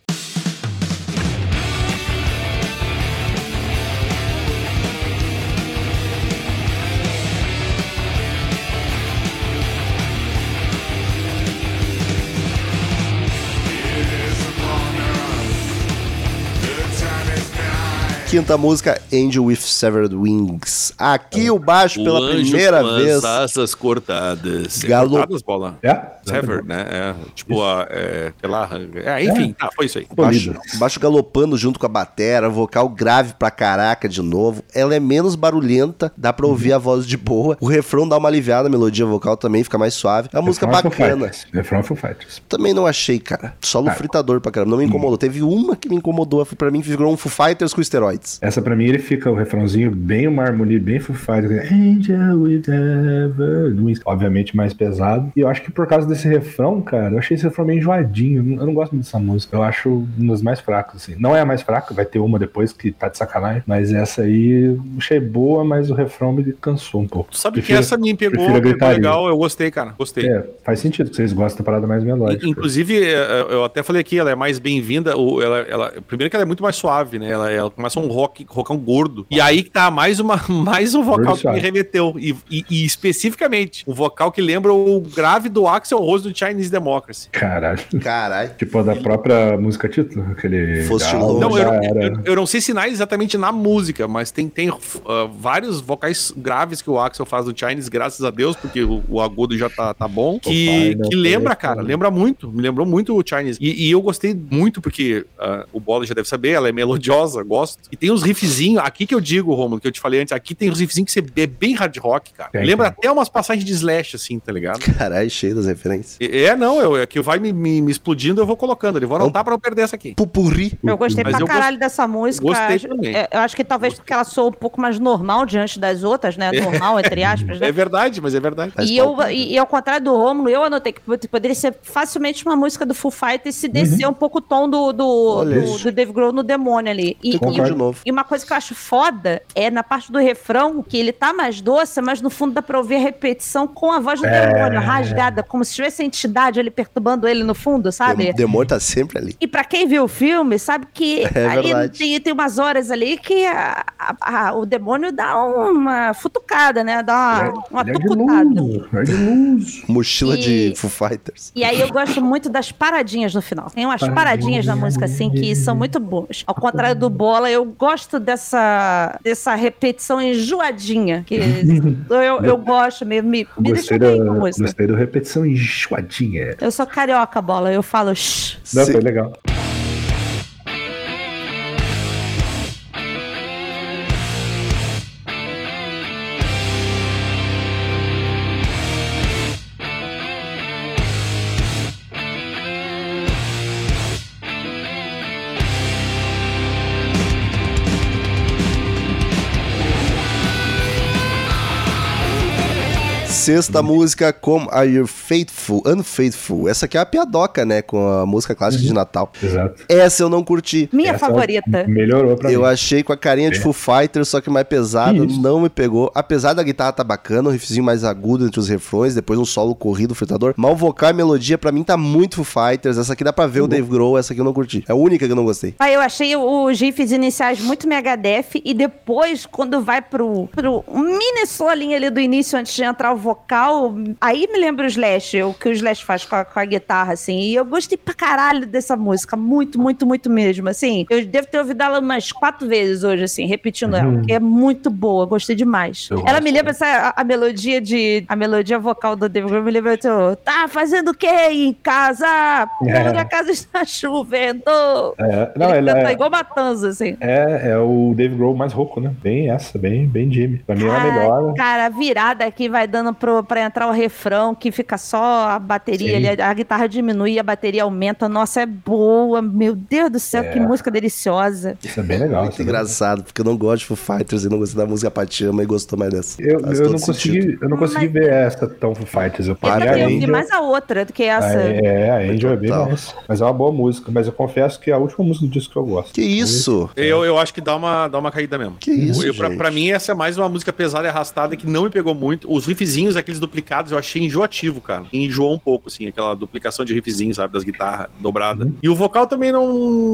Quinta música, Angel with Severed Wings. Aqui o baixo pela primeira vez. asas cortadas. Galo- Cortadas, bola. É? Severed, né? É, tipo, a, é, sei lá. É, enfim, tá, foi isso aí. Baixo, baixo galopando junto com a batera, vocal grave pra caraca de novo. Ela é menos barulhenta, dá pra ouvir a voz de boa. O refrão dá uma aliviada, a melodia vocal também fica mais suave. É uma música é bacana. Refrão é Foo Fighters. Também não achei, cara. Solo Ah. fritador pra caramba. Não me incomodou. Teve uma que me incomodou. Pra mim, virou um Foo Fighters com Essa pra mim ele fica o refrãozinho bem uma harmonia bem Foo Fighters. Angel with Severed Wings. Obviamente mais pesado. E eu acho que por causa desse refrão, cara, eu achei esse refrão meio enjoadinho. Eu não gosto muito dessa música. Eu acho uma das mais fracas, assim. Não é a mais fraca, vai ter uma depois que tá de sacanagem. Mas essa aí achei boa, mas o refrão me cansou um pouco. Tu sabe que Prefiro- essa me pegou, pegou legal, eu gostei, cara. Gostei. É, faz sentido que vocês gostam da parada mais melódica. Inclusive, é, eu até falei aqui, ela é mais bem-vinda. o- Ela, ela, primeiro que ela é muito mais suave, né? Ela, ela começa um rock, rockão gordo. E aí que tá mais, uma, mais um vocal Gordo que me remeteu. E, e- e especificamente, um vocal que lembra o grave do Axel Rose do Chinese Democracy. Caralho. Caralho. Tipo da própria música título, aquele. Longe. Não, eu, não- era. eu, eu não sei sinais exatamente na música, mas tem, tem ah, vários vocais graves que o Axel faz do Chinese, graças a Deus, porque o, o agudo já tá, tá bom. Que, Papai, que né? lembra, cara, foi. lembra muito. Me lembrou muito o Chinese. E, e eu gostei muito, porque ah, o Bola já deve saber, ela é melodiosa, gosto. E tem uns riffzinhos, aqui que eu digo, Romulo, que eu te falei antes, aqui tem uns riffzinhos que você é bem hard rock, cara. Tem, lembra tem. até umas passagens de Slash, assim, tá ligado? Caralho, cheio das referências. É, é, não, eu, é que vai me, me- me explodindo, eu vou colocando ali. Vou anotar pra não perder essa aqui. Pupurri. Eu gostei Mas pra eu caralho dessa música. gostei também. é, Eu acho que talvez porque ela soa um pouco mais normal diante das outras, né? Normal, entre aspas, né? É verdade, mas é verdade. E, eu, palpite. e, e ao contrário do Romulo, eu anotei que pod- poderia ser facilmente uma música do Foo Fighters se descer um pouco o tom do, do, do, do Dave Grohl no demônio ali. E, e- de novo. e uma coisa que eu acho foda é na parte do refrão, que ele tá mais doce, mas no fundo dá pra ouvir a repetição com a voz do demônio, rasgada, como se tivesse a entidade ali perturbando ele no fundo, sabe? O demônio tá sempre ali. E pra quem viu o filme, sabe que É ali tem, tem umas horas ali que a- a- a- o demônio dá uma futucada, né? Dá uma, uma é de tucutada. luz, é de luz. Mochila E- de Foo Fighters. E aí eu gosto muito das paradinhas no final. Tem umas paradinhas na música assim que são muito boas. Ao contrário do Bola, eu gosto dessa, dessa repetição enjoadinha. Que eu, eu gosto mesmo. Me, me deixa Gostei da, gostei da repetição enjoadinha. Eu sou carioca, Bola. Eu falo shh. Não, foi legal. Sexta música, Como Are You Faithful? Unfaithful. Essa aqui é a piadoca, né? Com a música clássica de Natal. Exato. Essa eu não curti. Minha Essa favorita. Melhorou pra Eu mim. achei com a carinha de É. Foo Fighters, só que mais pesada, Isso. não me pegou. Apesar da guitarra tá bacana, um riffzinho mais agudo entre os refrões, depois um solo corrido, fritador. Mas o vocal e melodia, pra mim, tá muito Foo Fighters. Essa aqui dá pra ver o Dave Grohl, essa aqui eu não curti. É a única que eu não gostei. Aí eu achei os riffs iniciais muito Megadeth e depois, quando vai pro, pro mini solinho ali do início, antes de entrar o vocal, aí me lembra o Slash, o que o Slash faz com a, com a guitarra, assim. E eu gostei pra caralho dessa música, muito, muito, muito mesmo, assim. Eu devo ter ouvido ela umas quatro vezes hoje, assim, repetindo ela, porque é muito boa, gostei demais. Eu ela me lembra essa, a, a melodia de, a melodia vocal do David Grohl, me lembra, tipo, tá fazendo o quê em casa? Porque a casa está chovendo. É, não, ele ela canta é, igual Matanza, assim. é, é o Dave Grohl mais rouco, né? Bem essa, bem, bem Jimmy. Pra mim é a melhor. Cara, a virada aqui vai dando pro, pra entrar o refrão, que fica só a bateria ali, a guitarra diminui a bateria aumenta. Nossa, é boa. Meu Deus do céu, É. que música deliciosa. Isso é bem legal. Muito é engraçado, porque eu não gosto de Foo Fighters e não gostei da música Patiama e gostou mais dessa. Eu, eu não consegui, eu não consegui Mas- ver essa tão Foo Fighters. Eu Eu parei a ouvi Angel. mais a outra do que essa. Ah, É, a Angel é bem mais. Mas é uma boa música. Mas eu confesso que é a última música do disco que eu gosto. Que isso? Eu, eu acho que dá uma, dá uma caída mesmo. Que isso, Eu, pra, pra mim, essa é mais uma música pesada e arrastada que não me pegou muito. Os riffzinhos, aqueles duplicados, eu achei enjoativo, cara. Enjoou um pouco, assim, aquela duplicação de riffzinhos, sabe, das guitarras dobrada. Uhum. E o vocal também não,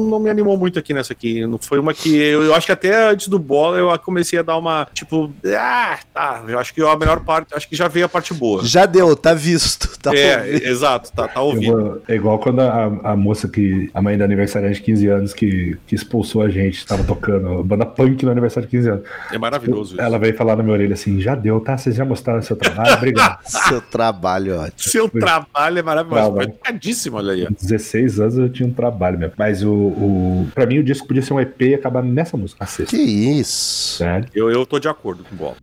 não me animou muito aqui nessa aqui. Não foi uma que. Eu, eu acho que até antes do bola eu comecei a dar uma. Tipo, ah, tá. Eu acho que a melhor parte. Acho que já veio a parte boa. Já deu, tá visto. Tá é, ouvido. exato, tá, tá ouvindo. vou- é igual quando a, a moça que. A mãe da aniversário de 15 anos que, que expulsou a gente, tava tocando banda punk no aniversário de 15 anos. É maravilhoso isso. Ela veio falar na minha orelha assim: já deu, tá? Vocês já mostraram seu trabalho? Obrigado. Seu trabalho, é ótimo. Seu trabalho é maravilhoso. Foi educadíssimo, olha aí. ó. 16 anos eu tinha um trabalho mesmo. Mas o, o. Pra mim, o disco podia ser um EP e acabar nessa música, a sexta. Que isso? Sério? Eu, eu tô de acordo com o bola.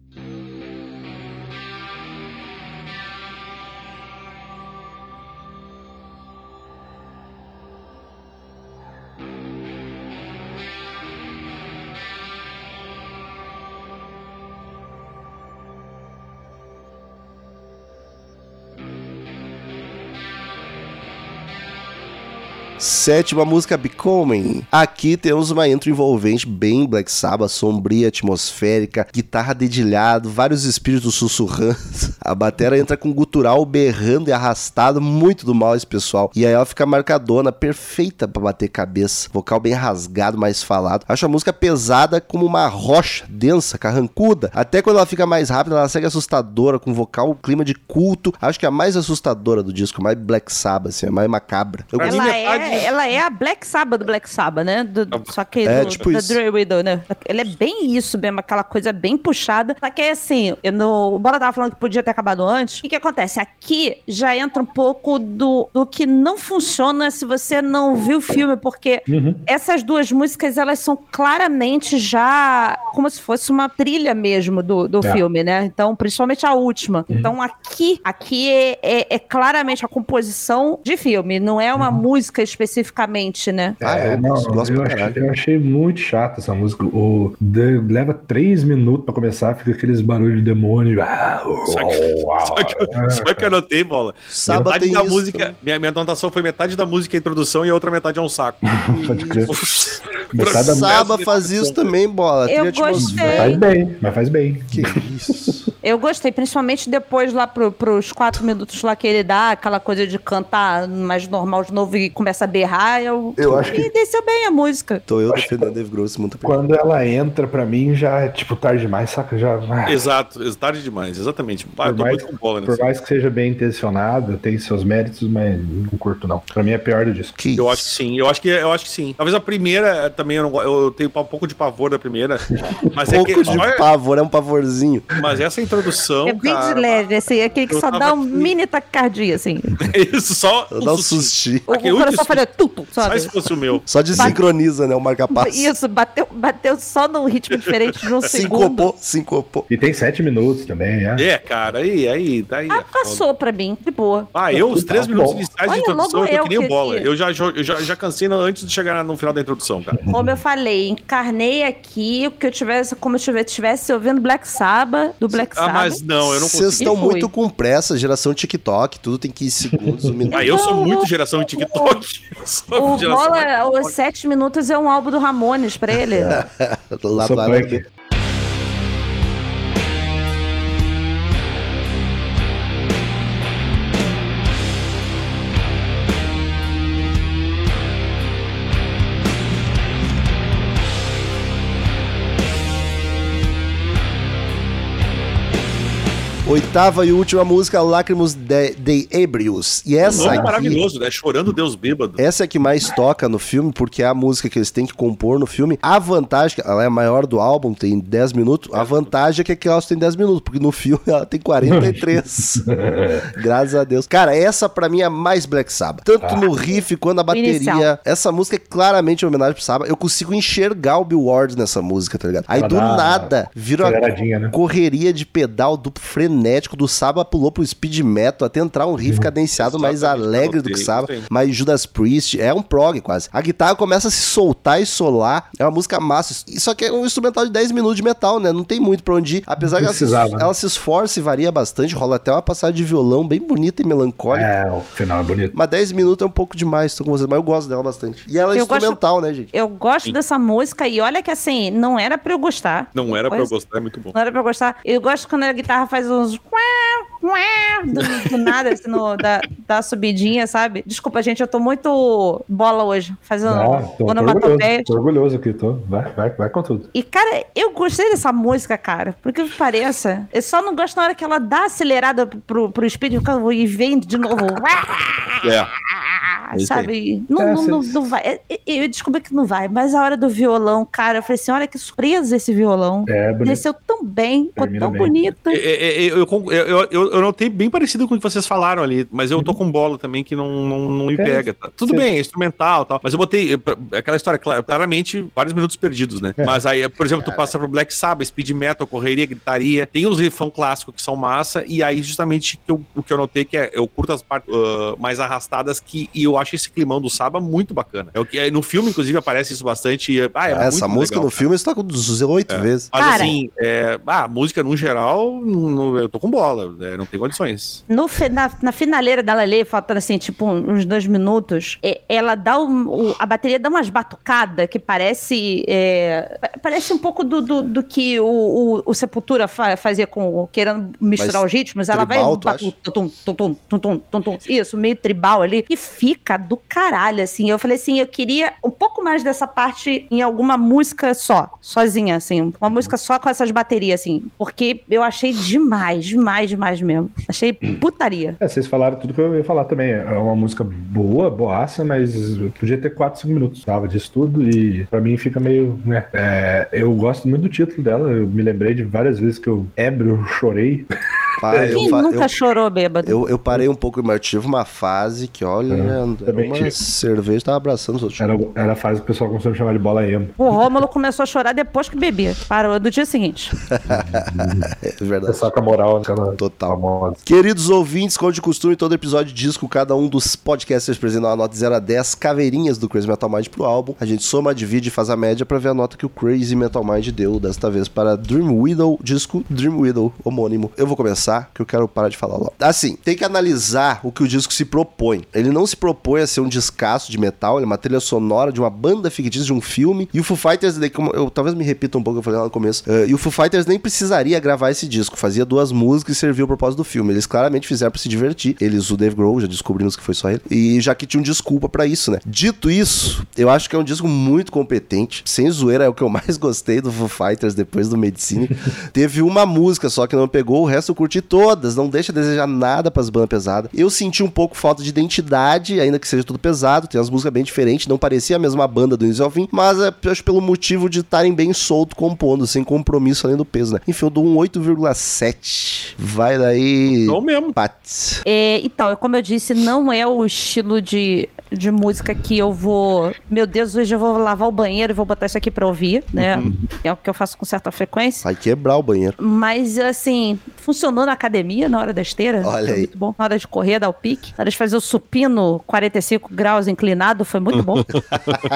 Sétima música, Becoming. Aqui temos uma intro envolvente bem Black Sabbath, sombria, atmosférica, guitarra dedilhado, vários espíritos sussurrando. A batera entra com gutural berrando e arrastado, muito do mal esse pessoal. E aí ela fica marcadona, perfeita pra bater cabeça. Vocal bem rasgado, mais falado. Acho a música pesada como uma rocha, densa, carrancuda. Até quando ela fica mais rápida, ela segue assustadora, com vocal, clima de culto. Acho que é a mais assustadora do disco, mais Black Sabbath, assim, a mais macabra. Eu Ela é, ela é a Black Sabbath do Black Sabbath, né? Do- só que É, do, tipo da isso. Dre Widow, né? Ela é bem isso mesmo, aquela coisa bem puxada. Só que é assim, eu no, o Bora tava falando que podia ter acabado antes. O que, que acontece? Aqui já entra um pouco do, do que não funciona se você não viu o filme, porque essas duas músicas, elas são claramente já como se fosse uma trilha mesmo do, do É. filme, né? Então, principalmente a última. Então, aqui, aqui é, é- é claramente a composição de filme, não é uma música especificamente, né? Ah, é, não, gosto, gosto eu, achei, eu achei muito chata essa música. O, de- leva três minutos pra começar, fica aqueles barulhos de demônio. Ah, Só que, só que, só que eu anotei, bola. Sábado metade tem da isso, música. Minha, minha anotação foi metade da música é a introdução e a outra metade é um saco. Pode crer. Saba faz isso também, bola. Eu gostei. Mas faz bem, mas faz bem. Que isso. Eu gostei, principalmente depois lá pro, pros quatro minutos lá que ele dá, aquela coisa de cantar mais normal de novo e começa a berrar, eu, Eu acho que- desceu bem a música. Tô eu defendendo Dave Gross muito bem. Quando ela entra, pra mim, já é tipo tarde demais, saca? Já. ah, Exato, é tarde demais, exatamente. Ah, Por mais- bola Por mais que seja bem intencionado, tem seus méritos, mas não curto, não. Pra mim é pior do disco. Que Eu acho que sim, eu acho que, eu acho que sim. Talvez a primeira também eu, não, eu tenho um pouco de pavor da primeira. Mas é Pouco que. de só- pavor, é um pavorzinho. mas essa introdução. é bem cara, de leve, assim, é aquele que só dá um aqui. mini taquicardia, assim. Isso, só. Dá um sustinho. O, o coração faria tudo, Só sabe? se fosse o meu. Só desincroniza, né? O marca-passo. Isso, bateu, bateu só num ritmo diferente de um segundo. Sincopou, sincopou. E tem sete minutos também, é. É, cara, aí, aí, daí. Ah, é passou pra mim, de boa. Ah, eu, os três Tá minutos bom. iniciais de introdução, logo eu tô eu que nem o bola. Eu já, eu já, já cansei no- antes de chegar no final da introdução, cara. Como eu falei, encarnei aqui que eu tivesse, como eu estivesse ouvindo Black Sabbath, do Black Ah, Sabbath. mas não, eu não Vocês estão muito com pressa, geração TikTok, tudo tem que ir segundos, um minuto. Ah, eu sou muito geração TikTok. O Bola, os sete minutos é um álbum do Ramones pra ele. Lá, lá, Oitava e última música, Lágrimos de, de Ebrius. E O essa é aqui, maravilhoso, né? Chorando Deus bêbado. essa é a que mais toca no filme, porque é a música que eles têm que compor no filme. A vantagem, ela é a maior do álbum, tem 10 minutos. A vantagem é que aquela tem 10 minutos, porque no filme ela tem 43. Graças a Deus. Cara, essa pra mim é a mais Black Sabbath. Tanto no riff quanto na bateria. Inicial. Essa música é claramente uma homenagem pro Sabbath. Eu consigo enxergar o Bill Ward nessa música, tá ligado? Aí Ela do nada, vira uma né? correria de pedal duplo frenético do Saba pulou pro speed metal até entrar um riff cadenciado mais alegre do que Saba, mais Judas Priest, é um prog quase. A guitarra começa a se soltar e solar, é uma música massa. Só que é um instrumental de 10 minutos de metal, né? Não tem muito pra onde ir. Apesar que ela se, né? ela se esforça e varia bastante, rola até uma passagem de violão bem bonita e melancólica. É, o final é bonito. Mas 10 minutos é um pouco demais, tô com vocês, mas eu gosto dela bastante. E ela é Eu gosto- instrumental, né, gente? Eu gosto dessa música e olha que assim, não era pra eu gostar. Não era pra eu gostar, é muito bom. Não era pra eu gostar. Eu gosto quando a guitarra faz uns. Do, do nada, assim, no, da, da subidinha, sabe? Desculpa, gente, eu tô muito bola hoje, fazendo Não, tô, orgulhoso, tô orgulhoso aqui, tô. Vai, vai, vai com tudo. E, cara, eu gostei dessa música, cara. Por que pareça. Eu só não gosto na hora que ela dá acelerada pro, pro espírito e vem de novo. É. Ah, sabe? Não, não, não, não vai. É, é, Eu descobri que não vai. Mas a hora do violão, cara, eu falei assim: olha que surpresa esse violão. É. Desceu tão bem, ficou tão bem. bonito. É, Eu, eu, eu, eu, eu notei bem parecido com o que vocês falaram ali, mas eu tô com bola também que não, não, não me pega. tá? Tudo você- bem, é instrumental e tal. Mas eu botei aquela história, cla- claramente, vários minutos perdidos, né? É. Mas aí, por exemplo, tu passa pro Black Sabbath, speed metal, correria, gritaria. Tem os riffão clássicos que são massa, e aí justamente que eu- o que eu notei que é eu curto as partes ah, mais arrastadas que e eu acho acho esse climão do Saba muito bacana. É o que, é, no filme, inclusive, aparece isso bastante. e, Ah, é Essa muito música legal, no cara. filme está com 18 É. vezes. Mas Cara. assim, é, ah, a música no geral, não- eu tô com bola, né, não tem condições. No, na, na finaleira dela ali, faltando assim, tipo, uns dois minutos, é, ela dá um- o- a bateria dá umas batucadas que parece. é, pa- parece um pouco do, do, do que o, o, o Sepultura fa- fazia com. querendo misturar Mas os ritmos. Ela tribal, vai. tum, tum, tum, tum, tum, tum, tum, isso, meio tribal ali. E fica do caralho, assim. Eu falei assim, eu queria um pouco mais dessa parte em alguma música só, sozinha, assim. Uma música só com essas baterias, assim. Porque eu achei demais, demais, demais mesmo. Achei putaria. É, vocês falaram tudo que eu ia falar também. É uma música boa, boaça, mas podia ter 4, 5 minutos. Tava disso tudo e pra mim fica meio. Né, é, eu gosto muito do título dela. Eu me lembrei de várias vezes que eu ébrio eu chorei. Pai, eu, Quem fa- nunca eu- chorou bêbado? eu, eu parei um pouco, mas eu tive uma fase que, olha, também uma tive. cerveja tava abraçando os outros. Era, era a fase que o pessoal começou a me chamar de bola emo. O Rômulo começou a chorar depois que bebia. Parou do dia seguinte. É verdade. Só com a moral aquela Total. famosa. Queridos ouvintes, como de costume, todo episódio de disco, cada um dos podcasters apresenta uma nota de 0 a 10 caveirinhas do Crazy Metal Mind pro álbum. A gente soma, divide e faz a média pra ver a nota que o Crazy Metal Mind deu, desta vez para Dream Widow, disco Dream Widow, homônimo. Eu vou começar, que eu quero parar de falar logo. Assim, tem que analisar o que o disco se propõe. Ele não se propõe a ser um descasso de metal, ele é uma trilha sonora de uma banda fictícia de um filme. E o Foo Fighters, daí, como eu talvez me repita um pouco, eu falei lá no começo. eh, e o Foo Fighters nem precisaria gravar esse disco, fazia duas músicas e servia o propósito do filme. Eles claramente fizeram pra se divertir. Eles, o Dave Grohl, já descobrimos que foi só ele. E já que tinham desculpa pra isso, né? Dito isso, eu acho que é um disco muito competente. Sem zoeira, é o que eu mais gostei do Foo Fighters depois do Medicine. Teve uma música só que não pegou, o resto eu curti todas. Não deixa a desejar nada pras bandas pesadas. Eu senti um pouco falta de identidade, ainda que seja tudo pesado. Tem umas músicas bem diferentes, não parecia a mesma banda do início ao fim, mas é, acho pelo motivo de estarem bem solto compondo, sem compromisso além do peso, né? Enfim, eu dou um 8,7. Vai daí. Não mesmo. Pat. É, então, como eu disse, não é o estilo de, de música que eu vou. Meu Deus, hoje eu vou lavar o banheiro e vou botar isso aqui pra ouvir, né? É o que eu faço com certa frequência. Vai quebrar o banheiro. Mas, assim, funcionou na academia, na hora da esteira. Olha foi aí. muito bom. Na hora de correr, dar o pique. Na hora de fazer o supino 45 graus inclinado, foi muito bom.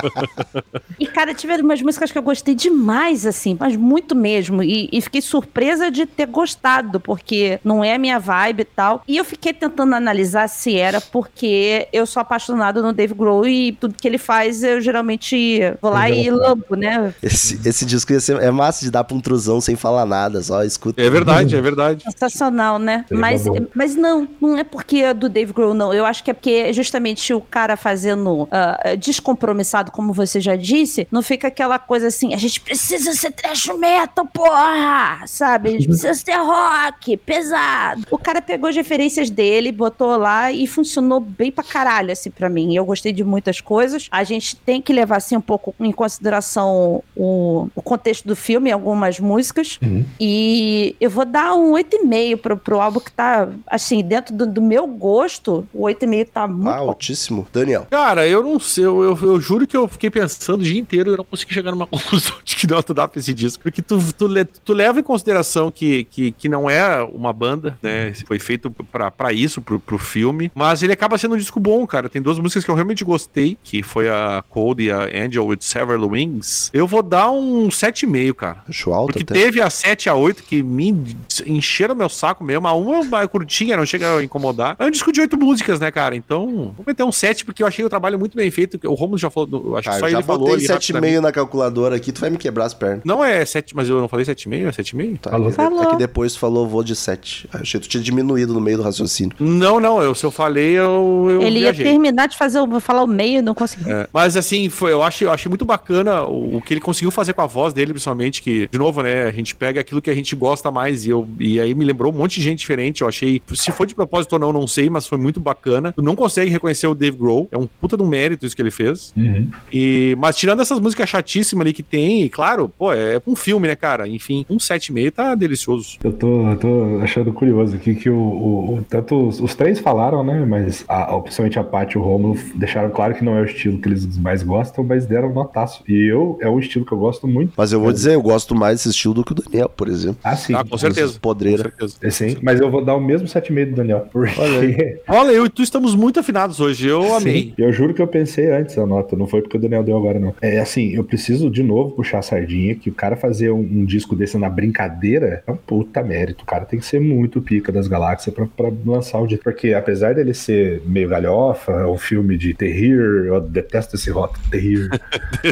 e, cara, tiveram umas músicas que eu gostei demais, assim, mas muito mesmo. E, e fiquei surpresa de ter gostado, porque não é a minha vibe e tal. E eu fiquei tentando analisar se era porque eu sou apaixonada no Dave Grohl e tudo que ele faz, eu geralmente vou lá e lambo, né? Esse, esse disco ia ser, é massa de dar pra um truzão sem falar nada, só escuta. É verdade, é verdade. Sensacional, né? Seria Mas, bom. mas não, não é porque é do Dave Grohl, não. Eu acho que é porque justamente o cara fazendo ah, descompromissado, como você já disse, não fica aquela coisa assim, a gente precisa ser trash metal, porra! Sabe? A gente precisa ser rock, pesado. O cara pegou as referências dele, botou lá e funcionou bem pra caralho, assim, pra mim. Eu gostei de muitas coisas. A gente tem que levar, assim, um pouco em consideração o, o contexto do filme, algumas músicas. E eu vou dar um 8,5 pro, pro álbum que tá, assim, dentro do, do meu gosto, o 8,5 tá muito Ah, altíssimo. Daniel. Cara, eu não sei, eu, eu, eu juro que eu fiquei pensando o dia inteiro e eu não consegui chegar numa conclusão de que nota dá pra esse disco. Porque tu, tu, le- tu leva em consideração que, que, que não é uma banda, né? Foi feito pra, pra isso, pro, pro filme. Mas ele acaba sendo um disco bom, cara. Tem duas músicas que eu realmente gostei, que foi a Cold e a Angel with Several Wings. Eu vou dar um 7,5, cara. Acho alto Porque até. teve a 7 a 8 que me encheram meu saco mesmo. A uma é curtinha, não chega a incomodar. É um disco de oito músicas, né, cara? Então, vou meter um 7 porque eu achei o trabalho muito bem feito. O Romulo já falou, acho Cara, que só eu já ele falou. botei ali rapidamente. 7,5 na calculadora aqui, tu vai me quebrar as pernas. Não é 7, mas eu não falei 7,5? É 7,5? Tá, Falou. é que- É Falou. que depois tu falou vou de 7. Achei que tu tinha diminuído no meio do raciocínio. Não, não. Eu, se eu falei, eu, eu Ele ia viajei. terminar de fazer, o- falar o meio e não conseguiu. É, mas assim, foi, eu, achei, eu achei muito bacana o, o que ele conseguiu fazer com a voz dele, principalmente, que, de novo, né, a gente pega aquilo que a gente gosta mais, e, eu, e aí me lembrou um monte de gente diferente, eu achei, se foi de propósito ou não, não sei, mas foi muito bacana. Tu não consegue reconhecer o Dave Grohl, é um puta de um mérito isso que ele fez. Uhum. E, mas tirando essas músicas chatíssimas ali que tem, e claro, pô, é um filme, né, cara? Enfim, um 7,5 tá delicioso. Eu tô, eu tô achando curioso aqui que o, o- o- tanto os, os três falaram, né? Mas a, a- principalmente a Paty e o Romulo deixaram claro que não é o estilo que eles mais gostam, mas deram notaço. E eu, é um estilo que eu gosto muito. Mas eu vou dizer, eu gosto mais desse estilo do que o Daniel, por exemplo. Ah, sim. Ah, com certeza. Com Podreira. certeza. É, Sim, mas eu vou dar o mesmo 7,5 do Daniel. Porque. Olha, eu e tu estamos muito afinados hoje. Eu amei. Sim, eu juro que eu pensei antes a nota, não foi porque o Daniel deu agora, não. É assim, eu preciso de novo puxar a sardinha, que o cara fazer um, um disco desse na brincadeira é um puta mérito. O cara tem que ser muito pica das galáxias pra, pra lançar o disco. Porque apesar dele ser meio galhofa, é um filme de terrir, eu detesto esse rótulo, terrir.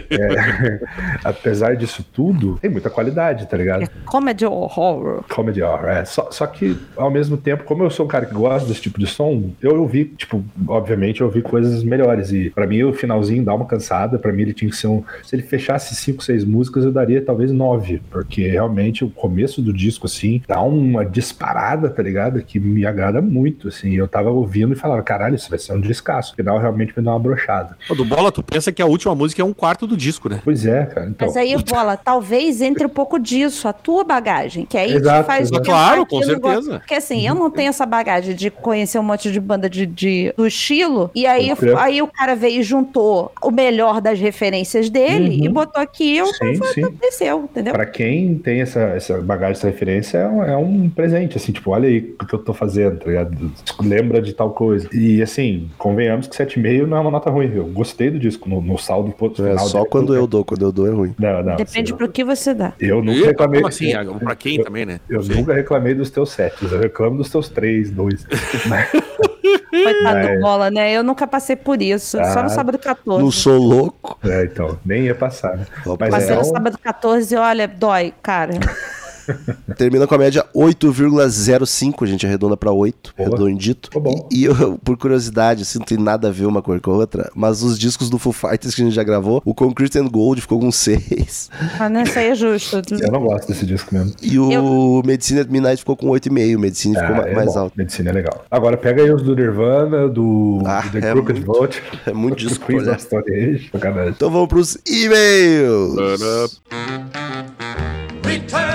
É, apesar disso tudo, tem muita qualidade, tá ligado? É comedy horror. Comedy horror, é. Só, só que, ao mesmo tempo, como eu sou um cara que gosta desse tipo de som, eu ouvi, tipo, obviamente eu ouvi coisas melhores. E pra mim o finalzinho dá uma cansada. Pra mim ele tinha que ser um. Se ele fechasse cinco, seis músicas, eu daria talvez nove. Porque realmente o começo do disco, assim, dá uma disparada, tá ligado? Que me agrada muito, assim. Eu tava ouvindo e falava, caralho, isso vai ser um descasso. O final realmente me dá uma brochada. Do Bola, tu pensa que a última música é um quarto do disco, né? Pois é, cara. Então, Mas aí, bola, talvez entre um pouco disso, a tua bagagem, que aí Exato, te faz exato. Claro, com eu certeza. Porque assim, eu não tenho essa bagagem de conhecer um monte de banda de, de- do estilo, e aí, crer. aí o cara veio e juntou o melhor das referências dele Uhum. e botou aqui, eu Sim, sim. desceu, entendeu? Pra quem tem essa, essa bagagem, essa referência, é um, é um presente, assim, tipo, olha aí o que eu tô fazendo, tá ligado? Lembra de tal coisa. E, assim, convenhamos que 7,5 não é uma nota ruim, eu gostei do disco, no, no saldo ponto É final só dele, quando eu dou, quando eu dou é ruim. Não, não. Depende eu, pro que você dá. eu nunca reclamei... como assim? Ah, Pra quem também, né? Eu Sim. nunca reclamei dos teus sets, eu reclamo dos teus três, dois. Coitado Mas- do bola, né? Eu nunca passei por isso. Só Ah, no sábado 14. Não sou louco. é, então, nem ia passar, né? Mas Passei é no sábado 14 e olha, dói, cara. Termina com a média 8,05, a gente arredonda pra 8, Boa. redondito. Ficou bom. E, e eu, por curiosidade, assim, não tem nada a ver uma cor com a outra, mas os discos do Foo Fighters que a gente já gravou, o Concrete and Gold ficou com 6, Mas não, isso aí é justo. Eu não gosto desse disco mesmo. e o Medicine at Midnight ficou com 8,5, o Medicine ficou Ah, ma- é mais bom. alto. Medicina é legal. Agora pega aí os do Nirvana, do, Ah, do The é Crooked Vote. é muito disco pra Queens olhar. of Stone Age. Sacanagem. Então vamos pros e-mails. Return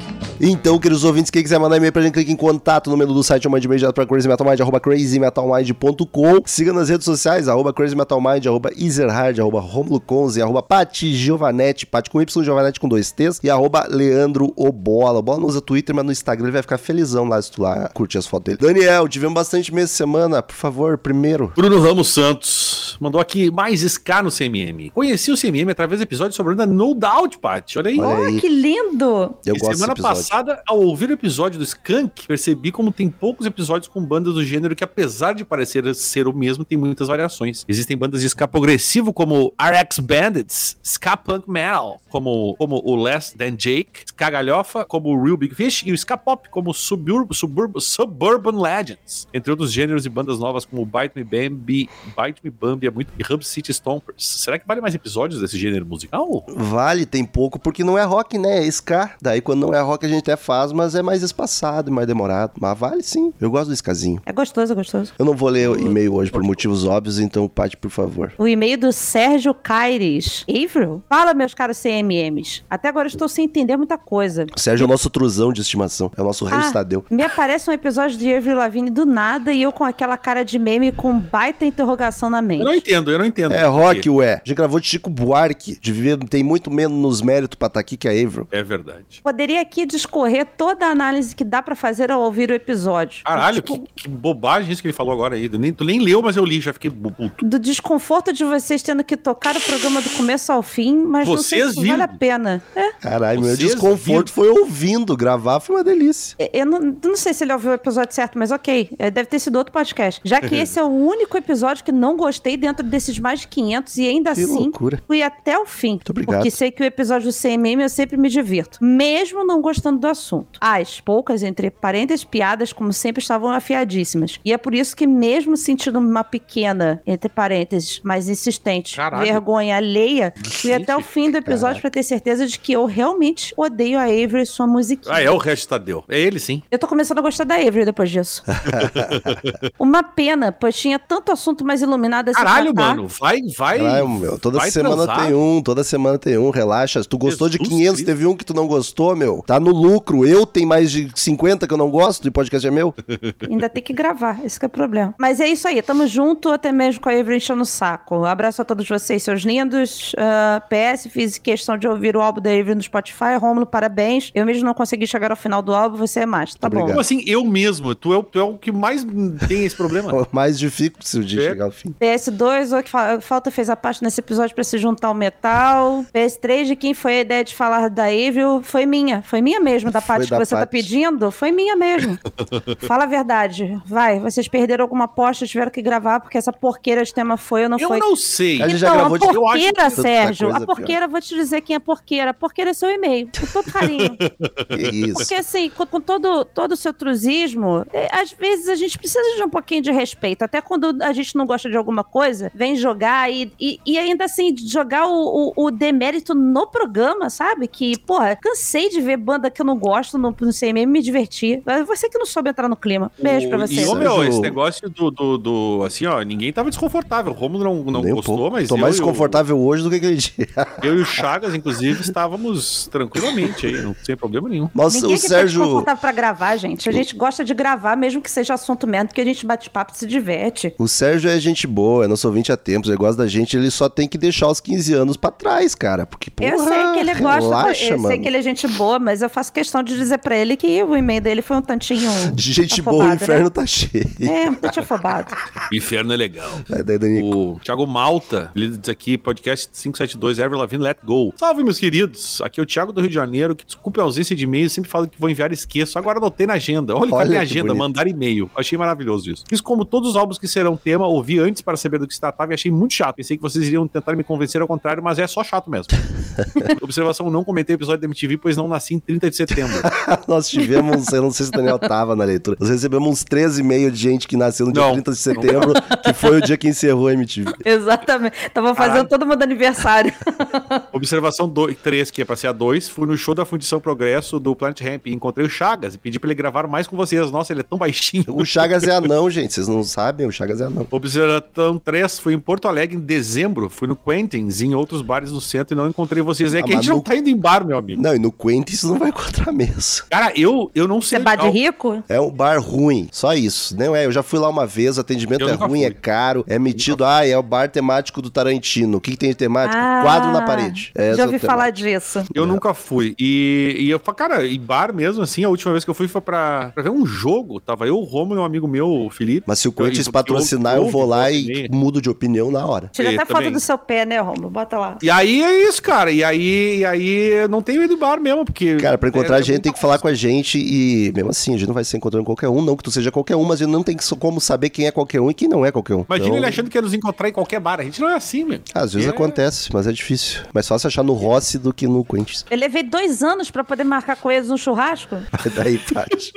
Então, queridos ouvintes, quem quiser mandar e-mail pra gente, clique em contato no menu do site ou mande e-mail direto pra crazymetalmind, arroba crazymetalmind.com. Siga nas redes sociais, arroba crazymetalmind, arroba ezerhard, arroba romuloconze, arroba Pati Giovanetti, Pati com Y, Giovanetti com dois T's, e arroba Leandro Obola. O Bola não usa Twitter, mas no Instagram ele vai ficar felizão lá se tu lá curtir as fotos dele. Daniel, tivemos bastante mês de semana, por favor, primeiro. Bruno Ramos Santos mandou aqui mais SK no CMM. Conheci o CMM através do episódio sobre a No Doubt, Paty. Olha aí. Olha Olha aí. que lindo! Eu E gosto desse semana episódio. Passada, ao ouvir o episódio do Skunk, percebi como tem poucos episódios com bandas do gênero que, apesar de parecer ser o mesmo, tem muitas variações. Existem bandas de ska progressivo como RX Bandits, ska punk metal, como, como o Less Than Jake, ska galhofa, como o Real Big Fish, e o ska pop, como Suburb, Suburb, Suburban Legends, entre outros gêneros e bandas novas como Bite Me Bambi, Bite Me Bambi, é muito, e Hub City Stompers. Será que vale mais episódios desse gênero musical? Vale, tem pouco, porque não é rock, né? É ska. Daí quando não é rock a gente até faz, mas é mais espaçado e mais demorado. Mas vale sim. Eu gosto do skazinho. É gostoso, é gostoso. Eu não vou ler o e-mail hoje por motivos óbvios, então, Paty, por favor. O e-mail do Sérgio Caires. Avril? Fala, meus caros CMMs. Até agora eu estou sem entender muita coisa. O Sérgio é o nosso truzão de estimação. É o nosso rei Ah, Estadeu. Me aparece um episódio de Avril Lavigne do nada e eu com aquela cara de meme com baita interrogação na mente. Eu não entendo, eu não entendo. É rock, ué. A gente gravou de Chico Buarque. De viver, tem muito menos mérito pra estar aqui que a Avril. É verdade. Poderia aqui discorrer toda a análise que dá pra fazer ao ouvir o episódio. Caralho, Tipo, que, que bobagem isso que ele falou agora aí. Tu nem, tu nem leu, mas eu li, já fiquei puto. do desconforto de vocês tendo que tocar o programa do começo ao fim, mas não sei Vocês se vale a viram? pena. É, Caralho, meu Vocês desconforto foi ouvindo. Gravar foi uma delícia. eu não, não sei se ele ouviu o episódio certo, mas ok. é, Deve ter sido outro podcast. Já que esse é o único episódio que não gostei dentro desses mais de 500 e ainda Que assim loucura. fui até o fim. obrigado. Porque sei que o episódio do CMM eu sempre me divirto. Mesmo não gostando do assunto. As poucas, entre parênteses, piadas, como sempre, estavam afiadíssimas. E é por isso que, mesmo sentindo uma pequena, entre parênteses, mas insistente, Caralho. vergonha alheia, fui até o fim do episódio pra ter certeza de que eu realmente odeio a Avery e sua musiquinha. Ah, é o resto Tadeu. É ele sim. Eu tô começando a gostar da Avery depois disso. Uma pena, pois tinha tanto assunto mais iluminado Caralho, tratar. mano. Vai, vai. Caralho, meu, toda vai semana transar. tem um, toda semana tem um, relaxa. Se tu gostou de Jesus 500, Cristo. teve um que tu não gostou, meu. Tá no lucro. Eu tenho mais de 50 que eu não gosto, e podcast é meu. Ainda tem que gravar, esse que é o problema. Mas é isso aí, tamo junto, até mesmo com a Avery enchendo o saco. Abraço a todos vocês, seus lindos. Ah, PS, fiz questão de ouvir o álbum da Avery no Spotify. Rômulo, parabéns. Eu mesmo não consegui chegar ao final do álbum, você é mais. Tá Obrigado. Como assim, eu mesmo? Tu é, o- tu é o que mais tem esse problema. O mais difícil de É. chegar ao fim. PS2, o que fa- falta fez a parte nesse episódio pra se juntar ao metal. PS3, de quem foi a ideia de falar da Evil, foi minha. Foi minha mesmo, da Foi parte da que você tá pedindo. Foi minha mesmo. Fala a verdade. Vai, vocês perderam alguma aposta, tiveram que gravar, porque essa porqueira de tema foi ou não Eu foi. não sei. A gente já Então, gravou a eu porqueira, Sérgio, a porqueira, vou te dizer quem é porqueira. A porqueira é seu e-mail, com todo carinho. Isso. Porque assim, com, com todo, todo o seu trusismo, é, às vezes a gente precisa de um pouquinho de respeito. Até quando a gente não gosta de alguma coisa, vem jogar e, e, e ainda assim, jogar o, o, o demérito no programa, sabe? Que, porra, cansei de ver banda que eu não gosto no, no CMM me divertir. Mas Você que não soube entrar no clima. Beijo pra você. E, ô, meu, esse negócio do, do, do- Assim, ó, ninguém tava desconfortável. O Romulo não, não gostou, pouco. mas. Tô eu mais o- desconfortável hoje do que aquele dia. Eu e o Chagas, inclusive, estávamos tranquilamente aí, não sem problema nenhum. Nossa, Ninguém o aqui tá Sérgio. desconfortável pra gravar, gente. A gente gosta de gravar, mesmo que seja assunto mesmo, porque a gente bate papo e se diverte. O Sérgio é gente boa, é nosso ouvinte há tempos, ele gosta da gente, ele só tem que deixar os 15 anos pra trás, cara. Porque, porra, eu sei que ele gosta, relaxa, eu mano. sei que ele é gente boa, mas eu faço questão de dizer pra ele que o e-mail dele foi um tantinho. De gente afobado, boa, o inferno né? tá cheio. É, um tantinho afobado. O inferno é legal. É, daí, Danico. O Thiago Malta, ele diz aqui, podcast 572, Ever Lavigne, Let Go. Salve, meus queridos. Aqui é o Thiago do Rio de Janeiro, que desculpe a ausência de e-mail, sempre falo que vou enviar e esqueço. Agora anotei na agenda. Olha, Olha cadê a que agenda? bonito. Mandar e-mail. Achei maravilhoso isso. Fiz como todos os álbuns que serão tema, ouvi antes para saber do que se tratava e achei muito chato. Pensei que vocês iriam tentar me convencer ao contrário, mas é só chato mesmo. Observação, não comentei o episódio da MTV, pois não nasci em 30 de setembro. Nós tivemos, eu não sei se o Daniel tava na leitura, nós recebemos uns 13,5 de gente que nasceu no dia Não. 30 de setembro, que foi o dia que encerrou a MTV. Exatamente. Tava fazendo Caralho. todo mundo aniversário. Observação 3, que é pra ser a 2, fui no show da Fundição Progresso do Planet Ramp e encontrei o Chagas e pedi pra ele gravar mais com vocês. Nossa, ele é tão baixinho. O Chagas é anão, gente, vocês não sabem, o Chagas é anão. Observação 3, fui em Porto Alegre em dezembro, fui no Quentin's e em outros bares no centro e não encontrei vocês. É Ah, que a gente não no- tá indo em bar, meu amigo. Não, e no Quentin você não vai mesmo. Cara, eu, eu não sei. Você é bar de rico? É um bar ruim, só isso. Não é, eu já fui lá uma vez, o atendimento Eu é ruim, fui. é caro, é metido, ah, é o bar temático do Tarantino. O que, que tem de temático? Quadro na parede. É Ah, Já ouvi falar disso. Eu nunca fui. E, e eu falei, cara, em bar mesmo, assim, a última vez que eu fui foi pra, pra ver um jogo. Tava eu, o Romulo e um amigo meu, o Felipe. Mas se o Eu- Corinthians patrocinar, eu- eu vou lá e mudo de opinião na hora. Tira É, até foto do seu pé, né, Romulo? Bota lá. E aí é isso, cara. E aí, e aí eu não tenho ido bar mesmo, porque. Cara, pra encontrar é- a gente tem que falar com a gente e, mesmo assim, a gente não vai se encontrando qualquer um, não que tu seja qualquer um, mas a gente não tem como saber quem é qualquer um e quem não é qualquer um. Imagina Então, ele achando que ia nos encontrar em qualquer bar. A gente não é assim, meu. Às vezes É. acontece, mas é difícil. Mais fácil achar no Rossi do que no Quentin. Eu levei dois anos pra poder marcar com eles um churrasco. Daí, Paty.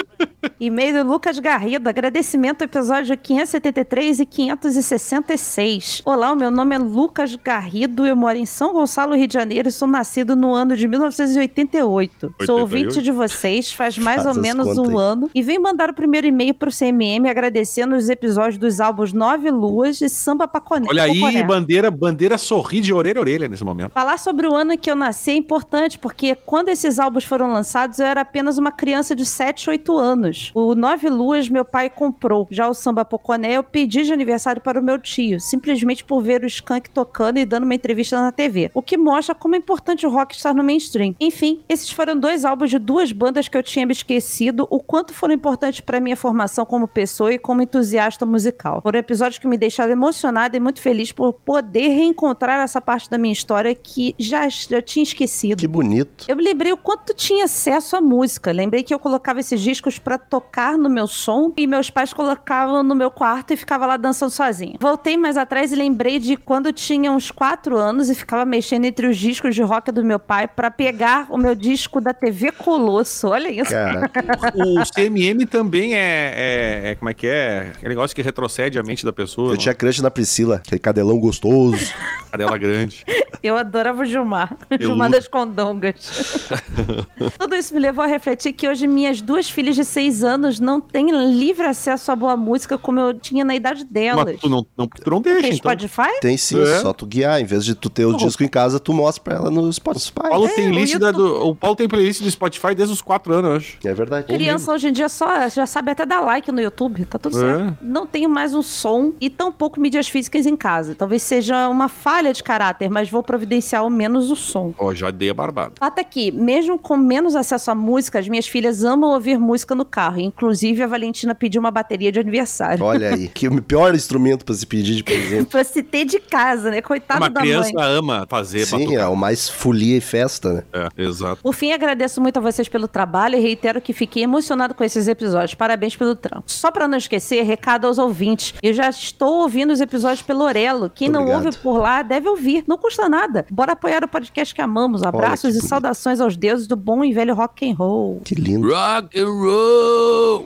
E-mail do Lucas Garrido. Agradecimento ao episódio 573 e 566. Olá, o meu nome é Lucas Garrido. Eu moro em São Gonçalo, Rio de Janeiro e sou nascido no ano de 1988. Sou 88? ouvinte de vocês faz mais Faz ou menos um aí. ano e vim mandar o primeiro e-mail pro CMM agradecendo os episódios dos álbuns Nove Luas e Samba Paconé. Olha aí, bandeira, bandeira sorri de orelha a orelha nesse momento. Falar sobre o ano em que eu nasci é importante, porque quando esses álbuns foram lançados, eu era apenas uma criança de 7, 8 anos. O Nove Luas meu pai comprou. Já o Samba Poconé eu pedi de aniversário para o meu tio, simplesmente por ver o Skank tocando e dando uma entrevista na TV. O que mostra como é importante o rock estar no mainstream. Enfim, esses foram dois álbuns de duas bandas que eu tinha me esquecido, o quanto foram importantes para minha formação como pessoa e como entusiasta musical. Foram episódios que me deixaram emocionada e muito feliz por poder reencontrar essa parte da minha história que já, já tinha esquecido. Que bonito. Eu me lembrei o quanto tinha acesso à música. Lembrei que eu colocava esses discos pra tocar no meu som e meus pais colocavam no meu quarto e ficava lá dançando sozinho. Voltei mais atrás e lembrei de quando tinha uns 4 anos e ficava mexendo entre os discos de rock do meu pai pra pegar o meu disco da TV Colosso. Olha isso. Caraca. O CMM também é, é- é- Como é que é? Aquele negócio que retrocede a mente da pessoa. Eu tinha crush na Priscila, aquele cadelão gostoso. Cadela grande. Eu adorava o Gilmar. Eu Gilmar luto. das Condongas. Tudo isso me levou a refletir que hoje minhas duas filhas de seis anos não têm livre acesso à boa música como eu tinha na idade delas. Mas tu não, não, tu não deixa, Tem então. Spotify? Tem sim, É? só tu guiar. Em vez de tu ter o disco em casa, tu mostra pra ela no Spotify. O Paulo, É, tem lista YouTube- do, o Paulo tem playlist do Spotify desde os 4 anos, eu acho. É verdade. Criança hoje em dia só já sabe até dar like no YouTube, tá tudo É. certo. Não tenho mais um som e tampouco mídias físicas em casa. Talvez seja uma falha de caráter, mas vou providenciar ao menos o som. Ó, já dei a barbada. Fato é que, mesmo com menos acesso à música, as minhas filhas amam ouvir música no carro. Inclusive, a Valentina pediu uma bateria de aniversário. Olha aí, que o pior instrumento pra se pedir de presente. pra se ter de casa, né? Coitado Uma da criança mãe. ama fazer Sim, batucada. é o mais folia e festa, né? É, exato. Por fim, agradeço muito a vocês pelo trabalho e reitero que fiquei emocionado com esses episódios. Parabéns pelo trampo. Só pra não esquecer, recado aos ouvintes. Eu já estou ouvindo os episódios pelo Orelo. Quem não Obrigado. ouve por lá deve ouvir. Não custa nada. Bora apoiar o podcast que amamos. Abraços e bonito. saudações aos deuses do bom e velho rock and roll. Que lindo. Rock and roll!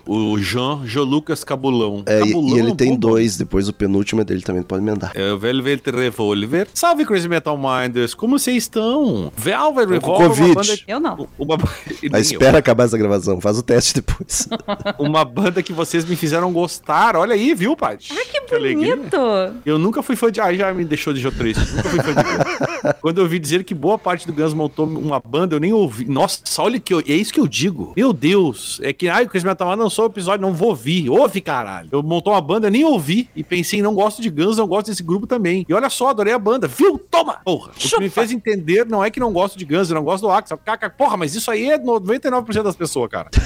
O Jean, Jean Lucas Cabulão. É, e, Cabulão e ele tem bom dois, depois o penúltimo é dele também, pode emendar. É o Velvet Revolver. Salve, Crazy Metal Minders. Como vocês estão? Velvet Revolver é Covid. uma banda... Eu não. Uma... Eu. espera acabar essa gravação, faz o teste depois. Uma banda que vocês me fizeram gostar. Olha aí, viu, Paty? Ah, que bonito! Eu nunca fui fã de. Ah, já me deixou de triste. Nunca fui fã de. Quando eu ouvi dizer que boa parte do Guns montou uma banda, eu nem ouvi. Nossa, olha que eu... é isso que eu digo. Meu Deus. É que, ai, o Chris Metal não sou episódio, não vou ouvir. Ouve, caralho. Eu montou uma banda, eu nem ouvi. E pensei, não gosto de Guns, não gosto desse grupo também. E olha só, adorei a banda. Viu? Toma! Porra. O que me fez entender não é que não gosto de Guns, eu não gosto do Axel. Caca, Porra, mas isso aí é 99% das pessoas, cara.